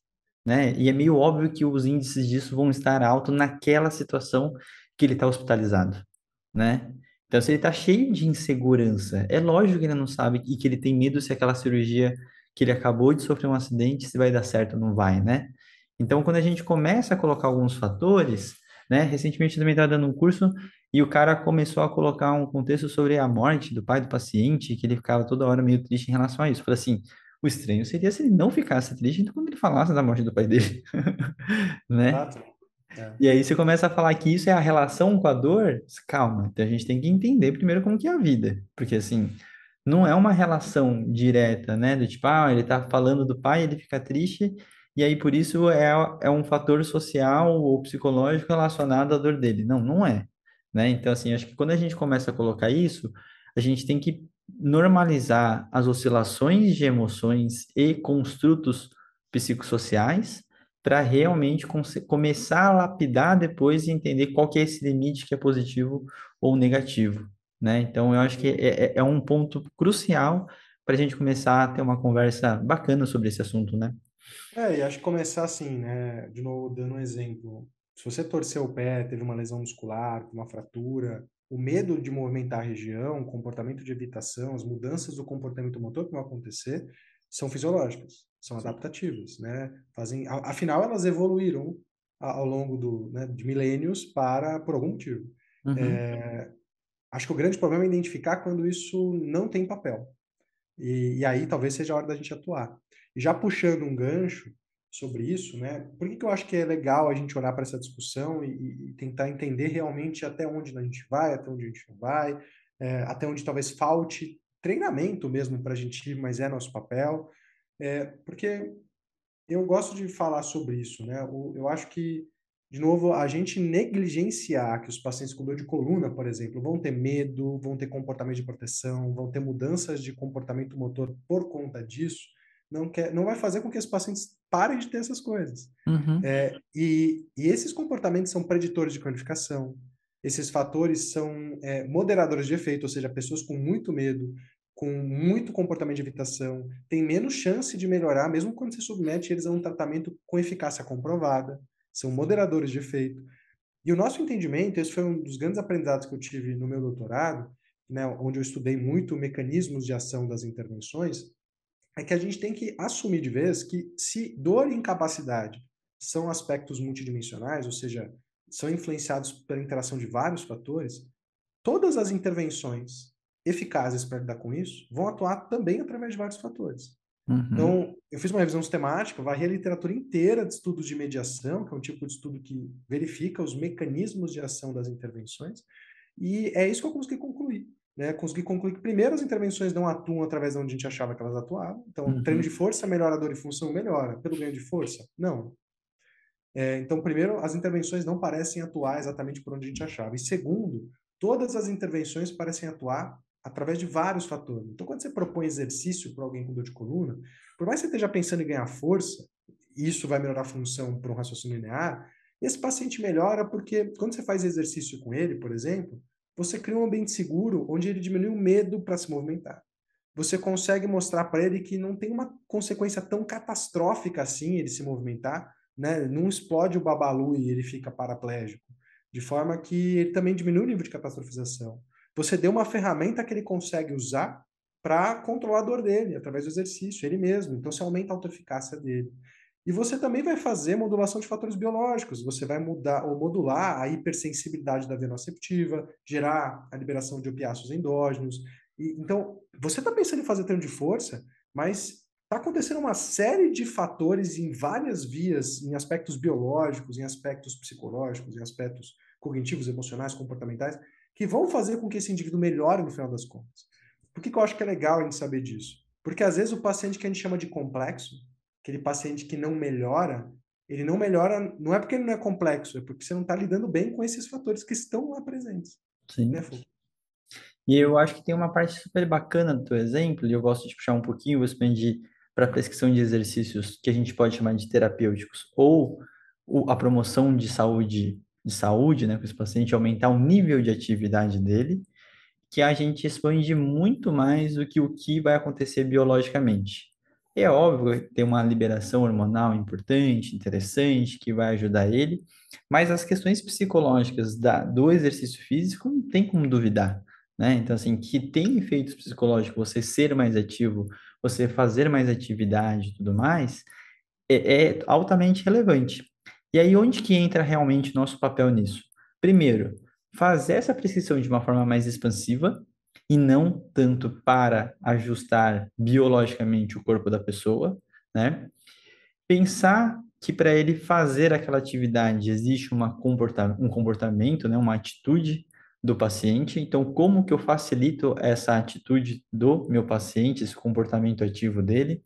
né? E é meio óbvio que os índices disso vão estar altos naquela situação que ele está hospitalizado, né? Então, se ele está cheio de insegurança, é lógico que ele não sabe e que ele tem medo se aquela cirurgia que ele acabou de sofrer um acidente, se vai dar certo ou não vai, né? Então, quando a gente começa a colocar alguns fatores, né? Recentemente eu também estava dando um curso e o cara começou a colocar um contexto sobre a morte do pai do paciente, que ele ficava toda hora meio triste em relação a isso. Falei assim, o estranho seria se ele não ficasse triste quando ele falasse da morte do pai dele, né? É. E aí você começa a falar que isso é a relação com a dor, calma, então a gente tem que entender primeiro como que é a vida, porque assim, não é uma relação direta, né, do tipo, ah, ele tá falando do pai, ele fica triste, e aí por isso é, é um fator social ou psicológico relacionado à dor dele. Não, não é, né? Então assim, acho que quando a gente começa a colocar isso, a gente tem que normalizar as oscilações de emoções e construtos psicossociais para realmente começar a lapidar depois e entender qual que é esse limite que é positivo ou negativo, né? Então, eu acho que é, é, é um ponto crucial para a gente começar a ter uma conversa bacana sobre esse assunto, né? É, e acho que começar assim, né? De novo, dando um exemplo. Se você torceu o pé, teve uma lesão muscular, uma fratura, o medo de movimentar a região, o comportamento de evitação, as mudanças do comportamento motor que vão acontecer são fisiológicas, são adaptativas, né? Fazem, afinal, elas evoluíram ao longo do, né, de milênios para por algum motivo. Uhum. É, acho que o grande problema é identificar quando isso não tem papel. E, e, aí talvez seja a hora da gente atuar. E já puxando um gancho, sobre isso, né? Por que, que eu acho que é legal a gente olhar para essa discussão e, e, tentar entender realmente até onde a gente vai, até onde a gente não vai, é, até onde talvez falte treinamento mesmo para a gente ir, mas é nosso papel. É, porque eu gosto de falar sobre isso, né? Eu acho que, de novo, a gente negligenciar que os pacientes com dor de coluna, por exemplo, vão ter medo, vão ter comportamento de proteção, vão ter mudanças de comportamento motor por conta disso, não, quer, não vai fazer com que os pacientes parem de ter essas coisas. Uhum. É, e, e, esses comportamentos são preditores de cronificação. Esses fatores são é, moderadores de efeito, ou seja, pessoas com muito medo, com muito comportamento de evitação, têm menos chance de melhorar, mesmo quando se submete eles a um tratamento com eficácia comprovada. São moderadores de efeito. E o nosso entendimento, esse foi um dos grandes aprendizados que eu tive no meu doutorado, né, onde eu estudei muito mecanismos de ação das intervenções, é que a gente tem que assumir de vez que se dor e incapacidade são aspectos multidimensionais, ou seja, são influenciados pela interação de vários fatores, todas as intervenções eficazes para lidar com isso vão atuar também através de vários fatores. Uhum. Então, eu fiz uma revisão sistemática, varri a literatura inteira de estudos de mediação, que é um tipo de estudo que verifica os mecanismos de ação das intervenções, e é isso que eu consegui concluir né, consegui concluir que primeiro as intervenções não atuam através de onde a gente achava que elas atuavam. Então, uhum. treino de força melhora a dor e função, melhora. Pelo ganho de força? Não. É, então, primeiro, as intervenções não parecem atuar exatamente por onde a gente achava. E segundo, todas as intervenções parecem atuar através de vários fatores. Então, quando você propõe exercício para alguém com dor de coluna, por mais que você esteja pensando em ganhar força, isso vai melhorar a função para um raciocínio linear, esse paciente melhora porque quando você faz exercício com ele, por exemplo, você cria um ambiente seguro onde ele diminui o medo para se movimentar. Você consegue mostrar para ele que não tem uma consequência tão catastrófica assim ele se movimentar, né? Não explode o babalu e ele fica paraplégico, de forma que ele também diminui o nível de catastrofização. Você deu uma ferramenta que ele consegue usar para controlar a dor dele através do exercício, ele mesmo. Então você aumenta a autoeficácia dele. E você também vai fazer modulação de fatores biológicos. Você vai mudar ou modular a hipersensibilidade da venoceptiva, gerar a liberação de opiáceos endógenos. E, então, você está pensando em fazer treino de força, mas está acontecendo uma série de fatores em várias vias, em aspectos biológicos, em aspectos psicológicos, em aspectos cognitivos, emocionais, comportamentais, que vão fazer com que esse indivíduo melhore no final das contas. Por que, que eu acho que é legal a gente saber disso? Porque às vezes o paciente que a gente chama de complexo, aquele paciente que não melhora, ele não melhora, não é porque ele não é complexo, é porque você não está lidando bem com esses fatores que estão lá presentes. Sim. Né, e eu acho que tem uma parte super bacana do teu exemplo, e eu gosto de puxar um pouquinho, vou expandir para a prescrição de exercícios que a gente pode chamar de terapêuticos, ou a promoção de saúde, de saúde, né, com esse paciente, aumentar o nível de atividade dele, que a gente expande muito mais do que o que vai acontecer biologicamente. É óbvio que tem uma liberação hormonal importante, interessante, que vai ajudar ele, mas as questões psicológicas da, do exercício físico não tem como duvidar, né? Então, assim, que tem efeitos psicológicos, você ser mais ativo, você fazer mais atividade e tudo mais, é, é altamente relevante. E aí, onde que entra realmente nosso papel nisso? Primeiro, fazer essa prescrição de uma forma mais expansiva, e não tanto para ajustar biologicamente o corpo da pessoa, né? Pensar que para ele fazer aquela atividade existe uma comporta um comportamento, né, uma atitude do paciente. Então, como que eu facilito essa atitude do meu paciente, esse comportamento ativo dele?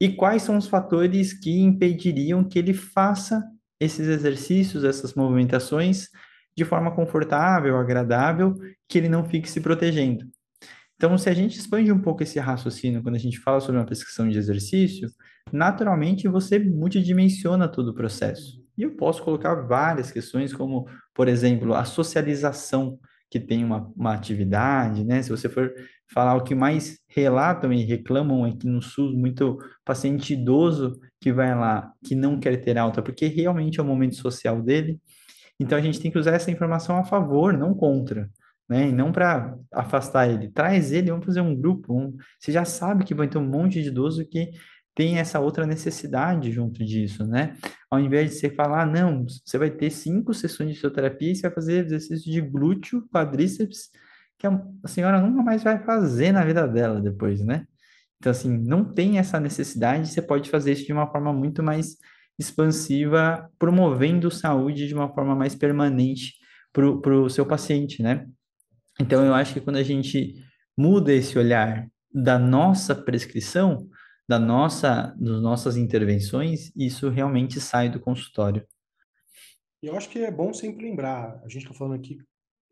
E quais são os fatores que impediriam que ele faça esses exercícios, essas movimentações de forma confortável, agradável, que ele não fique se protegendo. Então, se a gente expande um pouco esse raciocínio quando a gente fala sobre uma prescrição de exercício, naturalmente você multidimensiona todo o processo. E eu posso colocar várias questões, como, por exemplo, a socialização que tem uma, uma atividade, né? Se você for falar o que mais relatam e reclamam aqui no SUS, muito paciente idoso que vai lá, que não quer ter alta, porque realmente é o momento social dele, então a gente tem que usar essa informação a favor, não contra, né? E não para afastar ele. Traz ele, vamos fazer um grupo. Um... Você já sabe que vai ter um monte de idoso que tem essa outra necessidade junto disso, né? Ao invés de você falar, ah, não, você vai ter cinco sessões de fisioterapia e você vai fazer exercício de glúteo, quadríceps, que a senhora nunca mais vai fazer na vida dela depois, né? Então, assim, não tem essa necessidade, você pode fazer isso de uma forma muito mais expansiva, promovendo saúde de uma forma mais permanente para o seu paciente, né? Então, eu acho que quando a gente muda esse olhar da nossa prescrição, da nossa, das nossas intervenções, isso realmente sai do consultório. Eu acho que é bom sempre lembrar, a gente está falando aqui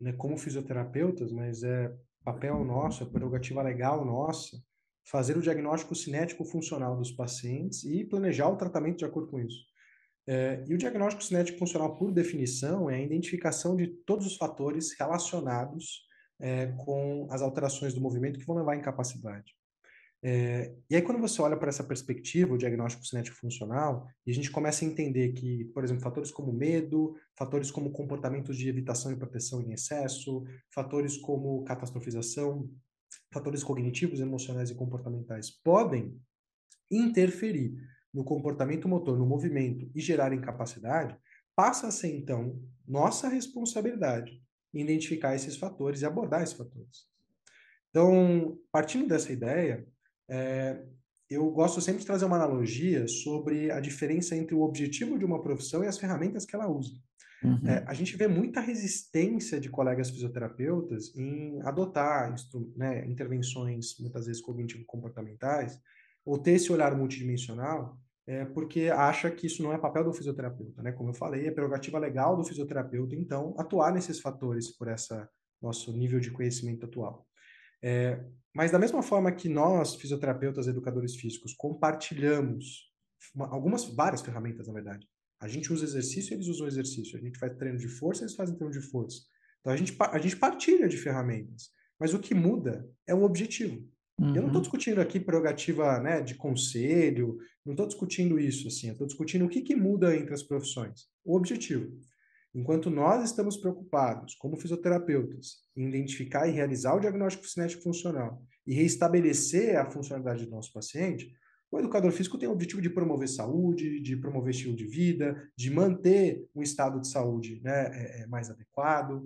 né, como fisioterapeutas, mas é papel nosso, é prerrogativa legal nossa, fazer o diagnóstico cinético funcional dos pacientes e planejar o tratamento de acordo com isso. É, e o diagnóstico cinético funcional, por definição, é a identificação de todos os fatores relacionados é, com as alterações do movimento que vão levar à incapacidade. É, e aí, quando você olha para essa perspectiva, o diagnóstico cinético funcional, e a gente começa a entender que, por exemplo, fatores como medo, fatores como comportamentos de evitação e proteção em excesso, fatores como catastrofização, fatores cognitivos, emocionais e comportamentais podem interferir no comportamento motor, no movimento e gerar incapacidade, passa a ser, então, nossa responsabilidade identificar esses fatores e abordar esses fatores. Então, partindo dessa ideia, é, eu gosto sempre de trazer uma analogia sobre a diferença entre o objetivo de uma profissão e as ferramentas que ela usa. Uhum. É, a gente vê muita resistência de colegas fisioterapeutas em adotar né, intervenções, muitas vezes cognitivo-comportamentais, ou ter esse olhar multidimensional, é, porque acha que isso não é papel do fisioterapeuta. Né? Como eu falei, é prerrogativa legal do fisioterapeuta, então, atuar nesses fatores por essa nosso nível de conhecimento atual. É, mas da mesma forma que nós, fisioterapeutas, educadores físicos, compartilhamos uma, algumas, várias ferramentas, na verdade. A gente usa exercício, eles usam exercício. A gente faz treino de força, eles fazem treino de força. Então a gente, a gente partilha de ferramentas. Mas o que muda é o objetivo. Uhum. Eu não estou uhum. discutindo aqui prerrogativa né, de conselho, não estou discutindo isso, assim. Estou discutindo o que, que muda entre as profissões. O objetivo. Enquanto nós estamos preocupados, como fisioterapeutas, em identificar e realizar o diagnóstico cinético funcional e reestabelecer a funcionalidade do nosso paciente, o educador físico tem o objetivo de promover saúde, de promover estilo de vida, de manter um estado de saúde né, é, é mais adequado.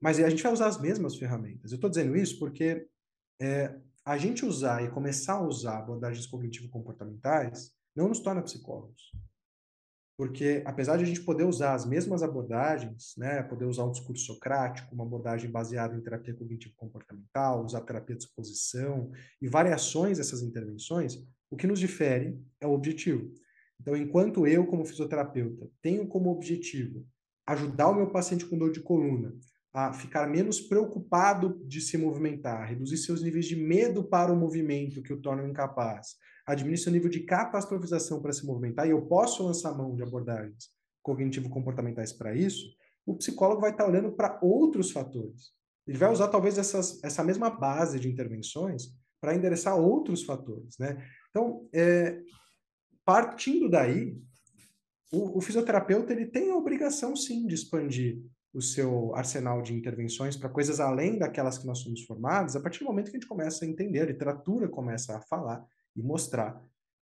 Mas a gente vai usar as mesmas ferramentas. Eu estou dizendo isso porque é, a gente usar e começar a usar abordagens cognitivo-comportamentais não nos torna psicólogos porque apesar de a gente poder usar as mesmas abordagens, né, poder usar um discurso socrático, uma abordagem baseada em terapia cognitivo-comportamental, usar terapia de exposição e variações dessas intervenções, o que nos difere é o objetivo. Então, enquanto eu, como fisioterapeuta, tenho como objetivo ajudar o meu paciente com dor de coluna a ficar menos preocupado de se movimentar, reduzir seus níveis de medo para o movimento que o tornam incapaz, administra o nível de catastrofização para se movimentar, e eu posso lançar mão de abordagens cognitivo-comportamentais para isso, o psicólogo vai estar olhando para outros fatores. Ele vai usar talvez essas, essa mesma base de intervenções para endereçar outros fatores, né? Então, é, partindo daí, o, o, fisioterapeuta ele tem a obrigação sim de expandir o seu arsenal de intervenções para coisas além daquelas que nós somos formados, a partir do momento que a gente começa a entender, a literatura começa a falar e mostrar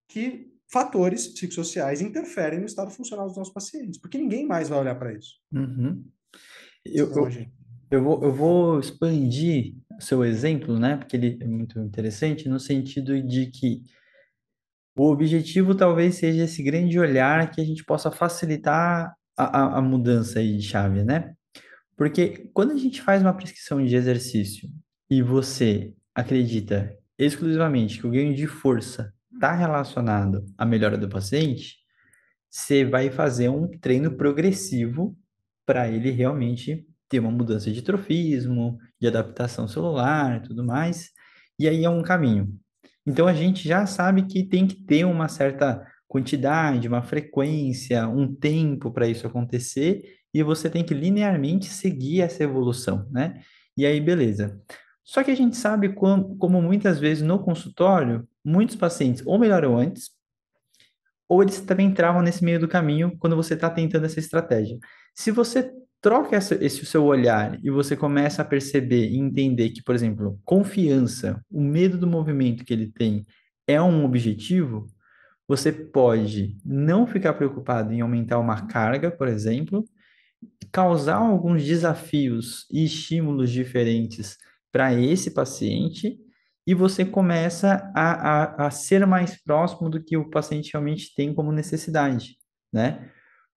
que fatores psicossociais interferem no estado funcional dos nossos pacientes, porque ninguém mais vai olhar para isso. Uhum. Eu, eu, eu, vou, eu vou expandir seu exemplo, né? Porque ele é muito interessante no sentido de que o objetivo talvez seja esse grande olhar que a gente possa facilitar a, a, a mudança aí de chave, né? Porque quando a gente faz uma prescrição de exercício e você acredita exclusivamente que o ganho de força está relacionado à melhora do paciente, você vai fazer um treino progressivo para ele realmente ter uma mudança de trofismo, de adaptação celular e tudo mais. E aí é um caminho. Então a gente já sabe que tem que ter uma certa quantidade, uma frequência, um tempo para isso acontecer, e você tem que linearmente seguir essa evolução, né? E aí, beleza. Só que a gente sabe como, como muitas vezes no consultório, muitos pacientes ou melhoram antes, ou eles também travam nesse meio do caminho quando você está tentando essa estratégia. Se você troca essa, esse seu olhar e você começa a perceber e entender que, por exemplo, confiança, o medo do movimento que ele tem é um objetivo, você pode não ficar preocupado em aumentar uma carga, por exemplo, causar alguns desafios e estímulos diferentes para esse paciente e você começa a, a, a ser mais próximo do que o paciente realmente tem como necessidade, né?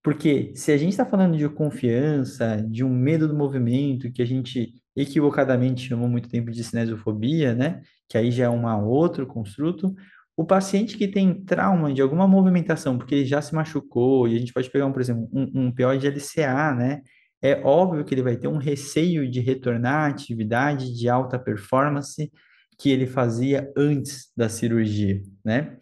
Porque se a gente está falando de confiança, de um medo do movimento, que a gente equivocadamente chamou muito tempo de cinesiofobia, né? Que aí já é um outro construto. O paciente que tem trauma de alguma movimentação, porque ele já se machucou, e a gente pode pegar, um, por exemplo, um, um de LCA, né? É óbvio que ele vai ter um receio de retornar à atividade de alta performance que ele fazia antes da cirurgia, né?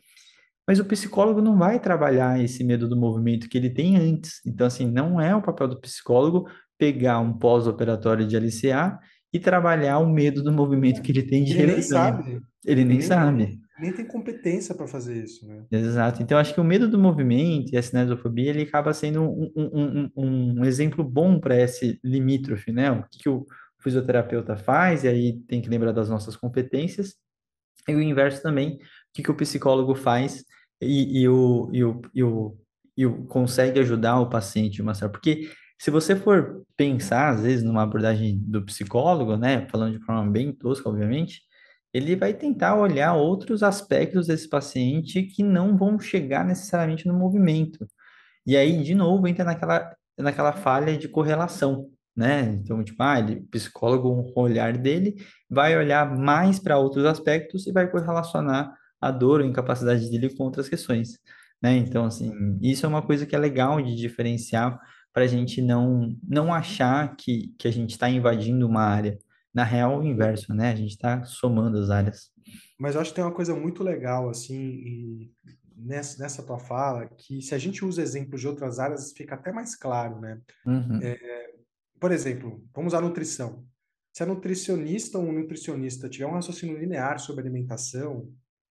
Mas o psicólogo não vai trabalhar esse medo do movimento que ele tem antes. Então, assim, não é o papel do psicólogo pegar um pós-operatório de LCA e trabalhar o medo do movimento que ele tem de Ele nem sabe. Ele nem Nem- sabe. Nem tem competência para fazer isso, né? Exato. Então, acho que o medo do movimento e a cinesiofobia, ele acaba sendo um, um, um, um exemplo bom para esse limítrofe, né? O que, que o fisioterapeuta faz, e aí tem que lembrar das nossas competências, e o inverso também, o que, que o psicólogo faz e, e, o, e, o, e, o, e o consegue ajudar o paciente de. Porque se você for pensar, às vezes, numa abordagem do psicólogo, né? Falando de forma bem tosca, obviamente, ele vai tentar olhar outros aspectos desse paciente que não vão chegar necessariamente no movimento. E aí, de novo, entra naquela, naquela falha de correlação, né? Então, tipo, ah, ele, psicólogo, o olhar dele vai olhar mais para outros aspectos e vai correlacionar a dor ou incapacidade dele com outras questões, né? Então, assim, isso é uma coisa que é legal de diferenciar para a gente não, não achar que, que a gente está invadindo uma área. Na real, o inverso, né? A gente está somando as áreas. Mas eu acho que tem uma coisa muito legal, assim, nessa, nessa tua fala, que se a gente usa exemplos de outras áreas, fica até mais claro, né? Uhum, Por exemplo, vamos à nutrição. Se a nutricionista ou um nutricionista tiver um raciocínio linear sobre alimentação,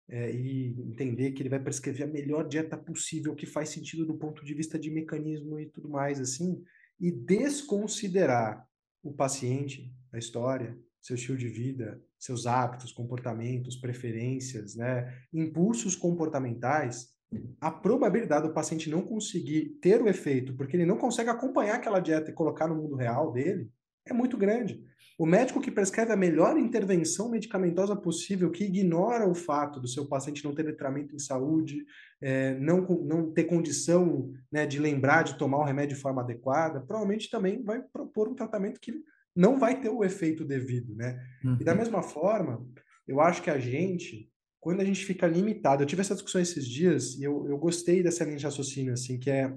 é, e entender que ele vai prescrever a melhor dieta possível, que faz sentido do ponto de vista de mecanismo e tudo mais, assim, e desconsiderar o paciente, a história, seu estilo de vida, seus hábitos, comportamentos, preferências, né, impulsos comportamentais, a probabilidade do paciente não conseguir ter o efeito, porque ele não consegue acompanhar aquela dieta e colocar no mundo real dele, é muito grande. O médico que prescreve a melhor intervenção medicamentosa possível, que ignora o fato do seu paciente não ter letramento em saúde, é, não, não ter condição né, de lembrar de tomar o remédio de forma adequada, provavelmente também vai propor um tratamento que não vai ter o efeito devido, né? uhum, E da mesma forma, eu acho que a gente, quando a gente fica limitado, eu tive essa discussão esses dias e eu, eu gostei dessa linha de raciocínio, assim, que é,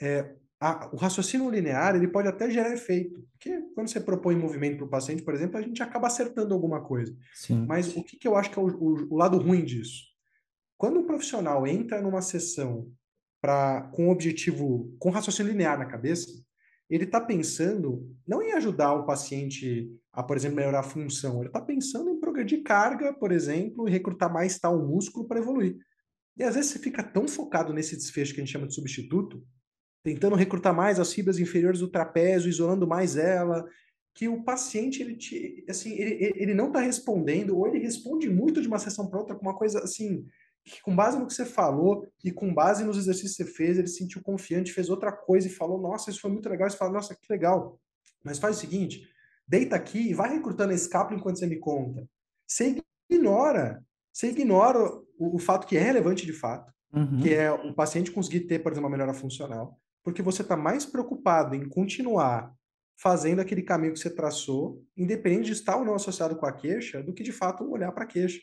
é a, o raciocínio linear, ele pode até gerar efeito, porque quando você propõe movimento para o paciente, por exemplo, a gente acaba acertando alguma coisa. sim. Mas o que, que eu acho que é o, o, o lado ruim disso? Quando um profissional entra numa sessão pra, com objetivo, com raciocínio linear na cabeça, ele está pensando não em ajudar o paciente a, por exemplo, melhorar a função, ele está pensando em progredir carga, por exemplo, e recrutar mais tal músculo para evoluir. E às vezes você fica tão focado nesse desfecho que a gente chama de substituto, tentando recrutar mais as fibras inferiores do trapézio, isolando mais ela, que o paciente ele te, assim, ele, ele não está respondendo ou ele responde muito de uma sessão para outra com uma coisa assim que com base no que você falou e com base nos exercícios que você fez, ele se sentiu confiante, fez outra coisa e falou: Nossa, isso foi muito legal. Você fala: Nossa, que legal. Mas faz o seguinte: deita aqui e vai recrutando esse escápulo enquanto você me conta. Você ignora, você ignora o, o fato que é relevante de fato, Uhum, que é o paciente conseguir ter, por exemplo, uma melhora funcional, porque você está mais preocupado em continuar fazendo aquele caminho que você traçou, independente de estar ou não associado com a queixa, do que de fato olhar para a queixa.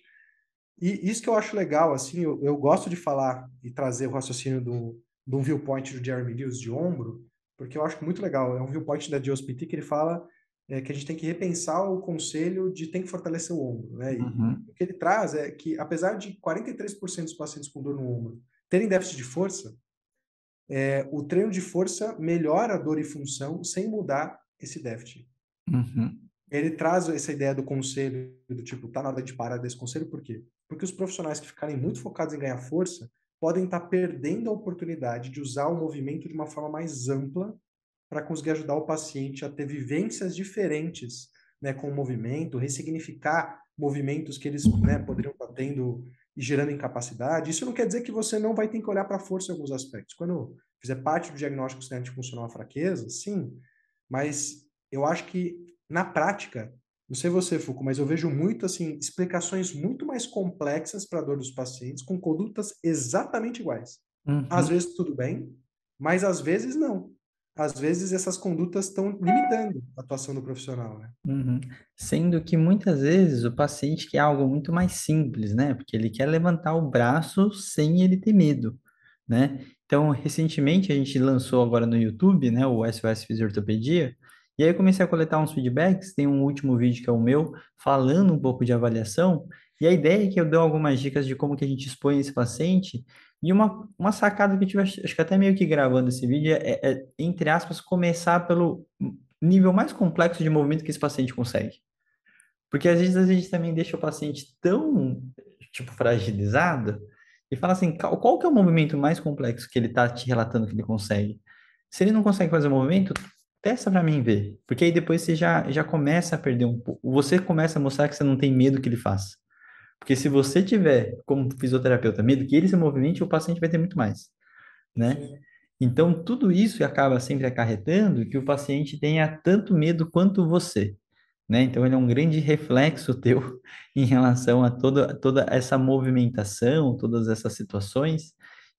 E isso que eu acho legal, assim, eu, eu gosto de falar e trazer o raciocínio do, do viewpoint do Jeremy Lewis de ombro, porque eu acho muito legal. É um viewpoint da Joe Spiti que ele fala é, que a gente tem que repensar o conselho de tem que fortalecer o ombro, né? E uhum, o que ele traz é que, apesar de 43% dos pacientes com dor no ombro terem déficit de força, é, o treino de força melhora a dor e função sem mudar esse déficit. uhum, Ele traz essa ideia do conselho, do tipo, tá na hora de parar desse conselho, por quê? Porque os profissionais que ficarem muito focados em ganhar força podem estar perdendo a oportunidade de usar o movimento de uma forma mais ampla para conseguir ajudar o paciente a ter vivências diferentes né, com o movimento, ressignificar movimentos que eles né, poderiam estar tendo e gerando incapacidade. Isso não quer dizer que você não vai ter que olhar para a força em alguns aspectos. Quando fizer parte do diagnóstico cinético funcional fraqueza, sim, mas eu acho que na prática não sei você, Foucault, mas eu vejo muito assim explicações muito mais complexas para a dor dos pacientes com condutas exatamente iguais. Uhum. Às vezes tudo bem, mas às vezes não. Às vezes essas condutas estão limitando a atuação do profissional, né? Uhum. Sendo que muitas vezes o paciente quer algo muito mais simples, né? Porque ele quer levantar o braço sem ele ter medo, né? Então, recentemente a gente lançou agora no YouTube, né, o SOS Fisiortopedia, e aí eu comecei a coletar uns feedbacks, tem um último vídeo que é o meu, falando um pouco de avaliação, e a ideia é que eu dou algumas dicas de como que a gente expõe esse paciente, e uma, uma sacada que eu tive, acho que até meio que gravando esse vídeo, é, é, entre aspas, começar pelo nível mais complexo de movimento que esse paciente consegue. Porque às vezes a gente também deixa o paciente tão, tipo, fragilizado, e fala assim, qual, que é o movimento mais complexo que ele está te relatando que ele consegue? Se ele não consegue fazer o movimento, testa para mim ver, porque aí depois você já, já começa a perder um pouco, você começa a mostrar que você não tem medo que ele faça. Porque se você tiver, como fisioterapeuta, medo que ele se movimente, o paciente vai ter muito mais, né? Então, tudo isso acaba sempre acarretando que o paciente tenha tanto medo quanto você né? Então ele é um grande reflexo teu em relação a toda, toda essa movimentação, todas essas situações,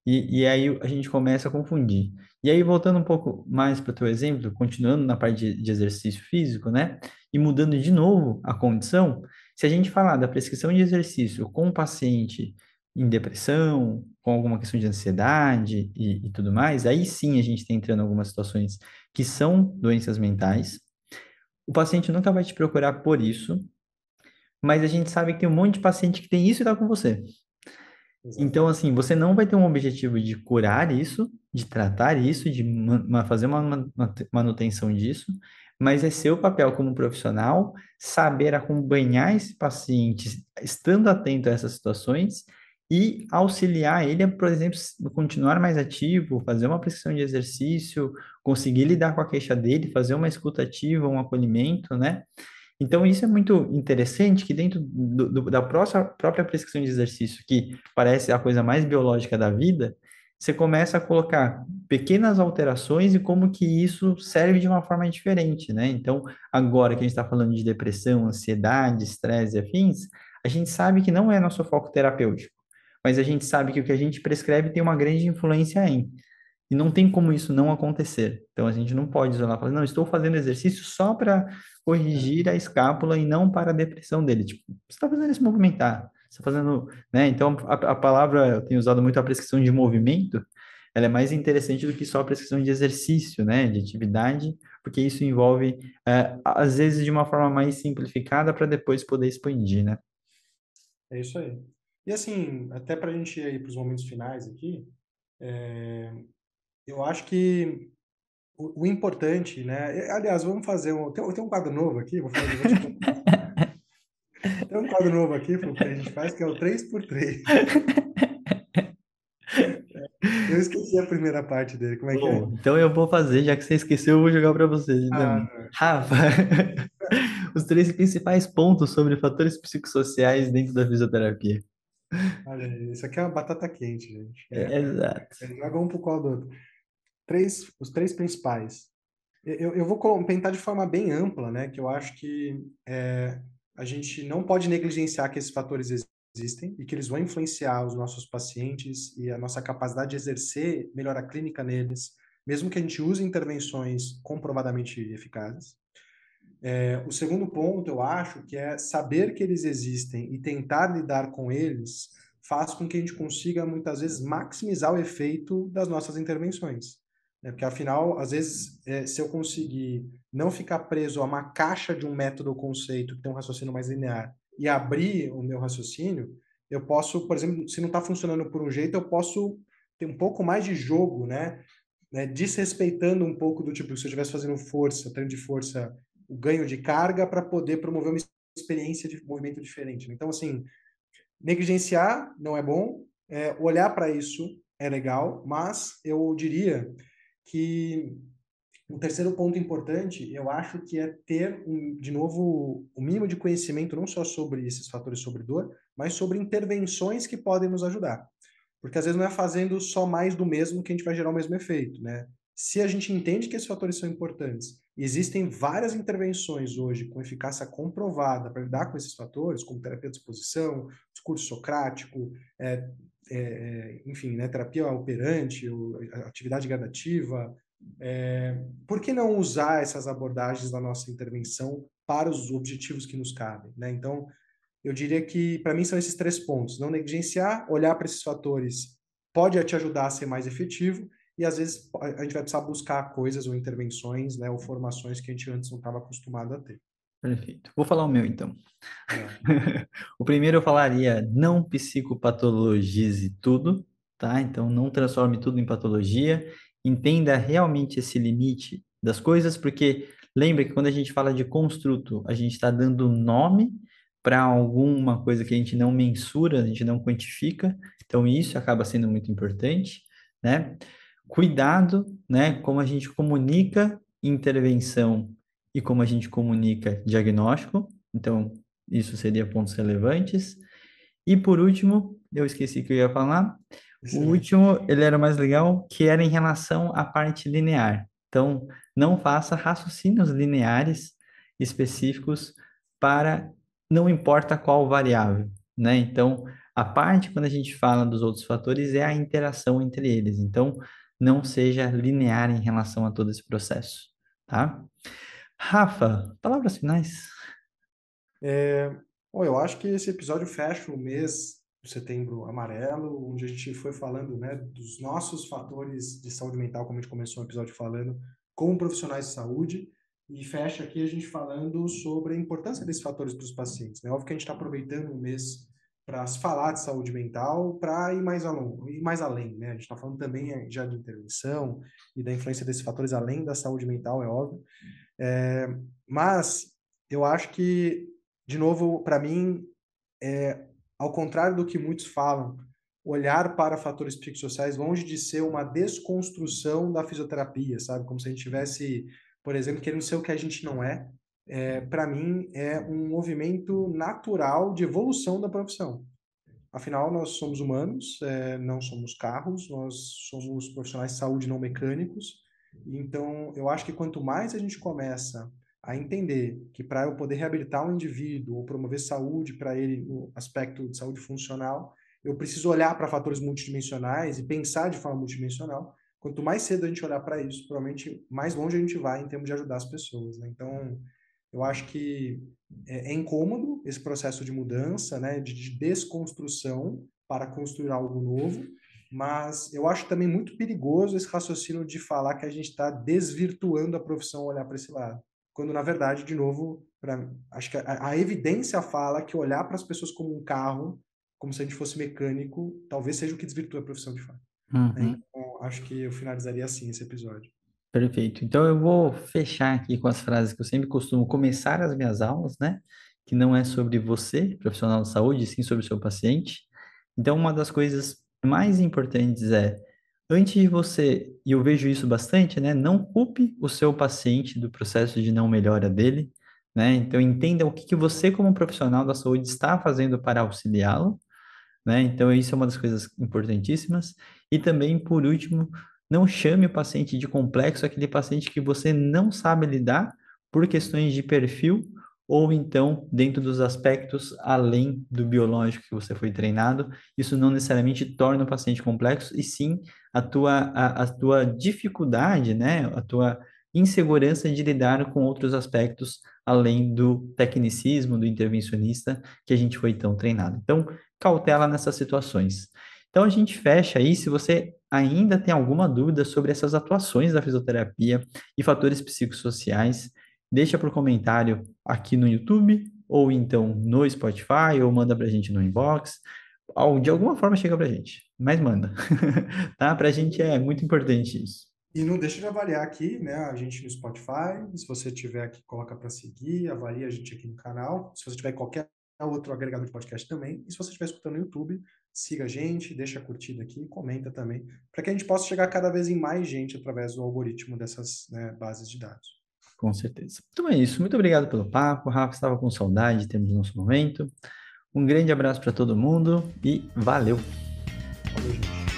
e, e aí a gente começa a confundir. E aí, voltando um pouco mais para o teu exemplo, continuando na parte de, de exercício físico, né? E mudando de novo a condição, se a gente falar da prescrição de exercício com o paciente em depressão, com alguma questão de ansiedade e, e tudo mais, aí sim a gente está entrando em algumas situações que são doenças mentais, o paciente nunca vai te procurar por isso, mas a gente sabe que tem um monte de paciente que tem isso e está com você. Exato. Então, assim, você não vai ter um objetivo de curar isso, de tratar isso, de fazer uma manutenção disso, mas é seu papel como profissional saber acompanhar esse paciente, estando atento a essas situações e auxiliar ele a, por exemplo, continuar mais ativo, fazer uma prescrição de exercício, conseguir lidar com a queixa dele, fazer uma escuta ativa, um acolhimento, né? Então, isso é muito interessante que dentro do, do, da próxima, própria prescrição de exercício, que parece a coisa mais biológica da vida, você começa a colocar pequenas alterações e como que isso serve de uma forma diferente, né? Então, agora que a gente está falando de depressão, ansiedade, estresse e afins, a gente sabe que não é nosso foco terapêutico mas a gente sabe que o que a gente prescreve tem uma grande influência em. E não tem como isso não acontecer. Então a gente não pode isolar, falar, não, estou fazendo exercício só para corrigir a escápula e não para a depressão dele. Tipo, você está fazendo esse movimentar, você está fazendo, né? Então a, a, palavra, eu tenho usado muito a prescrição de movimento, ela é mais interessante do que só a prescrição de exercício, né? De atividade, porque isso envolve, é, às vezes, de uma forma mais simplificada para depois poder expandir, né? É isso aí. E assim, até para a gente ir para os momentos finais aqui, é, eu acho que o, o, importante, né? Aliás, vamos fazer um. Tem, tem um quadro novo aqui, vou fazer. Vou te... tem um quadro novo aqui que a gente faz que é o 3x3. Eu esqueci a primeira parte dele, como é que é? Então eu vou fazer, já que você esqueceu, eu vou jogar para vocês. Então. Ah, Rafa, os três principais pontos sobre fatores psicossociais dentro da fisioterapia. Olha, isso aqui é uma batata quente, gente. É, é, exato. É, joga um pro qual do outro. Três, os três principais. Eu, eu vou comentar de forma bem ampla, né? Que eu acho que é, a gente não pode negligenciar que esses fatores existem e que eles vão influenciar os nossos pacientes e a nossa capacidade de exercer melhor a clínica neles, mesmo que a gente use intervenções comprovadamente eficazes. É, o segundo ponto, eu acho, que é saber que eles existem e tentar lidar com eles faz com que a gente consiga, muitas vezes, maximizar o efeito das nossas intervenções. Né? Porque, afinal, às vezes, é, se eu conseguir não ficar preso a uma caixa de um método ou conceito que tem um raciocínio mais linear e abrir o meu raciocínio, eu posso, por exemplo, se não está funcionando por um jeito, eu posso ter um pouco mais de jogo, né? né? Desrespeitando um pouco do tipo, se eu estivesse fazendo força, treino de força o ganho de carga para poder promover uma experiência de movimento diferente. Então, assim, negligenciar não é bom, é, olhar para isso é legal, mas eu diria que o terceiro ponto importante, eu acho que é ter, um, de novo, o um mínimo de conhecimento não só sobre esses fatores sobre dor, mas sobre intervenções que podem nos ajudar. Porque às vezes não é fazendo só mais do mesmo que a gente vai gerar o mesmo efeito, né? se a gente entende que esses fatores são importantes, existem várias intervenções hoje com eficácia comprovada para lidar com esses fatores, como terapia de exposição, discurso socrático, é, é, é enfim, né, terapia operante, atividade gradativa. É, por que não usar essas abordagens da nossa intervenção para os objetivos que nos cabem? Né? Então, eu diria que, para mim, são esses três pontos. Não negligenciar, olhar para esses fatores pode te ajudar a ser mais efetivo e às vezes a gente vai precisar buscar coisas ou intervenções, né, ou formações que a gente antes não estava acostumado a ter. Perfeito. Vou falar o meu então. É. o primeiro eu falaria não psicopatologize tudo, tá? Então não transforme tudo em patologia, entenda realmente esse limite das coisas, porque lembra que quando a gente fala de construto, a gente está dando nome para alguma coisa que a gente não mensura, a gente não quantifica, então isso acaba sendo muito importante, né? cuidado, né, como a gente comunica intervenção e como a gente comunica diagnóstico. Então, isso seria pontos relevantes. E por último, eu esqueci que eu ia falar. O último, ele era mais legal, que era em relação à parte linear. Então, não faça raciocínios lineares específicos para não importa qual variável, né? Então, a parte quando a gente fala dos outros fatores é a interação entre eles. Então, não seja linear em relação a todo esse processo, tá? Rafa, palavras finais. É, bom, eu acho que esse episódio fecha o mês de setembro amarelo, onde a gente foi falando né, dos nossos fatores de saúde mental, como a gente começou o episódio falando, como profissionais de saúde, e fecha aqui a gente falando sobre a importância desses fatores para os pacientes. Né? Óbvio que a gente está aproveitando o mês para se falar de saúde mental, para ir mais além, ir mais além, né? A gente está falando também eh, já de intervenção e da influência desses fatores além da saúde mental, é óbvio. É, mas eu acho que, de novo, para mim, é, ao contrário do que muitos falam, olhar para fatores psicossociais longe de ser uma desconstrução da fisioterapia, sabe? Como se a gente tivesse, por exemplo, querendo ser o que a gente não é, é, para mim, é um movimento natural de evolução da profissão. Afinal, nós somos humanos, é, não somos carros, nós somos profissionais de saúde não mecânicos. Então, eu acho que quanto mais a gente começa a entender que para eu poder reabilitar um indivíduo ou promover saúde para ele no aspecto de saúde funcional, eu preciso olhar para fatores multidimensionais e pensar de forma multidimensional. Quanto mais cedo a gente olhar para isso, provavelmente mais longe a gente vai em termos de ajudar as pessoas. Né? Então, eu acho que é, é incômodo esse processo de mudança, né, de, de desconstrução para construir algo novo, mas eu acho também muito perigoso esse raciocínio de falar que a gente está desvirtuando a profissão olhar para esse lado. Quando, na verdade, de novo, pra, acho que a, a evidência fala que olhar para as pessoas como um carro, como se a gente fosse mecânico, talvez seja o que desvirtua a profissão de fato. Uhum. Então, acho que eu finalizaria assim esse episódio. Perfeito. Então eu vou fechar aqui com as frases que eu sempre costumo começar as minhas aulas, né? Que não é sobre você, profissional de saúde, sim sobre o seu paciente. Então uma das coisas mais importantes é antes de você, e eu vejo isso bastante, né? Não culpe o seu paciente do processo de não melhora dele, né? Então entenda o que, que você como profissional da saúde está fazendo para auxiliá-lo, né? Então isso é uma das coisas importantíssimas. E também, por último, não chame o paciente de complexo, aquele paciente que você não sabe lidar por questões de perfil ou então dentro dos aspectos além do biológico que você foi treinado. Isso não necessariamente torna o paciente complexo, e sim a tua, a, a tua dificuldade, né? a tua insegurança de lidar com outros aspectos além do tecnicismo, do intervencionista que a gente foi tão treinado. Então, cautela nessas situações. Então a gente fecha aí. Se você ainda tem alguma dúvida sobre essas atuações da fisioterapia e fatores psicossociais, deixa por comentário aqui no YouTube ou então no Spotify ou manda para a gente no inbox. De alguma forma chega para a gente, mas manda, tá? Para a gente é muito importante isso. E não deixa de avaliar aqui, né, a gente no Spotify. Se você tiver aqui, coloca para seguir, avalia a gente aqui no canal. Se você tiver qualquer outro agregador de podcast também. E se você estiver escutando no YouTube, siga a gente, deixa a curtida aqui, comenta também, para que a gente possa chegar cada vez em mais gente através do algoritmo dessas né, bases de dados. Com certeza. Então é isso. Muito obrigado pelo papo. Rafa estava com saudade de termos nosso momento. Um grande abraço para todo mundo e valeu. Valeu, gente.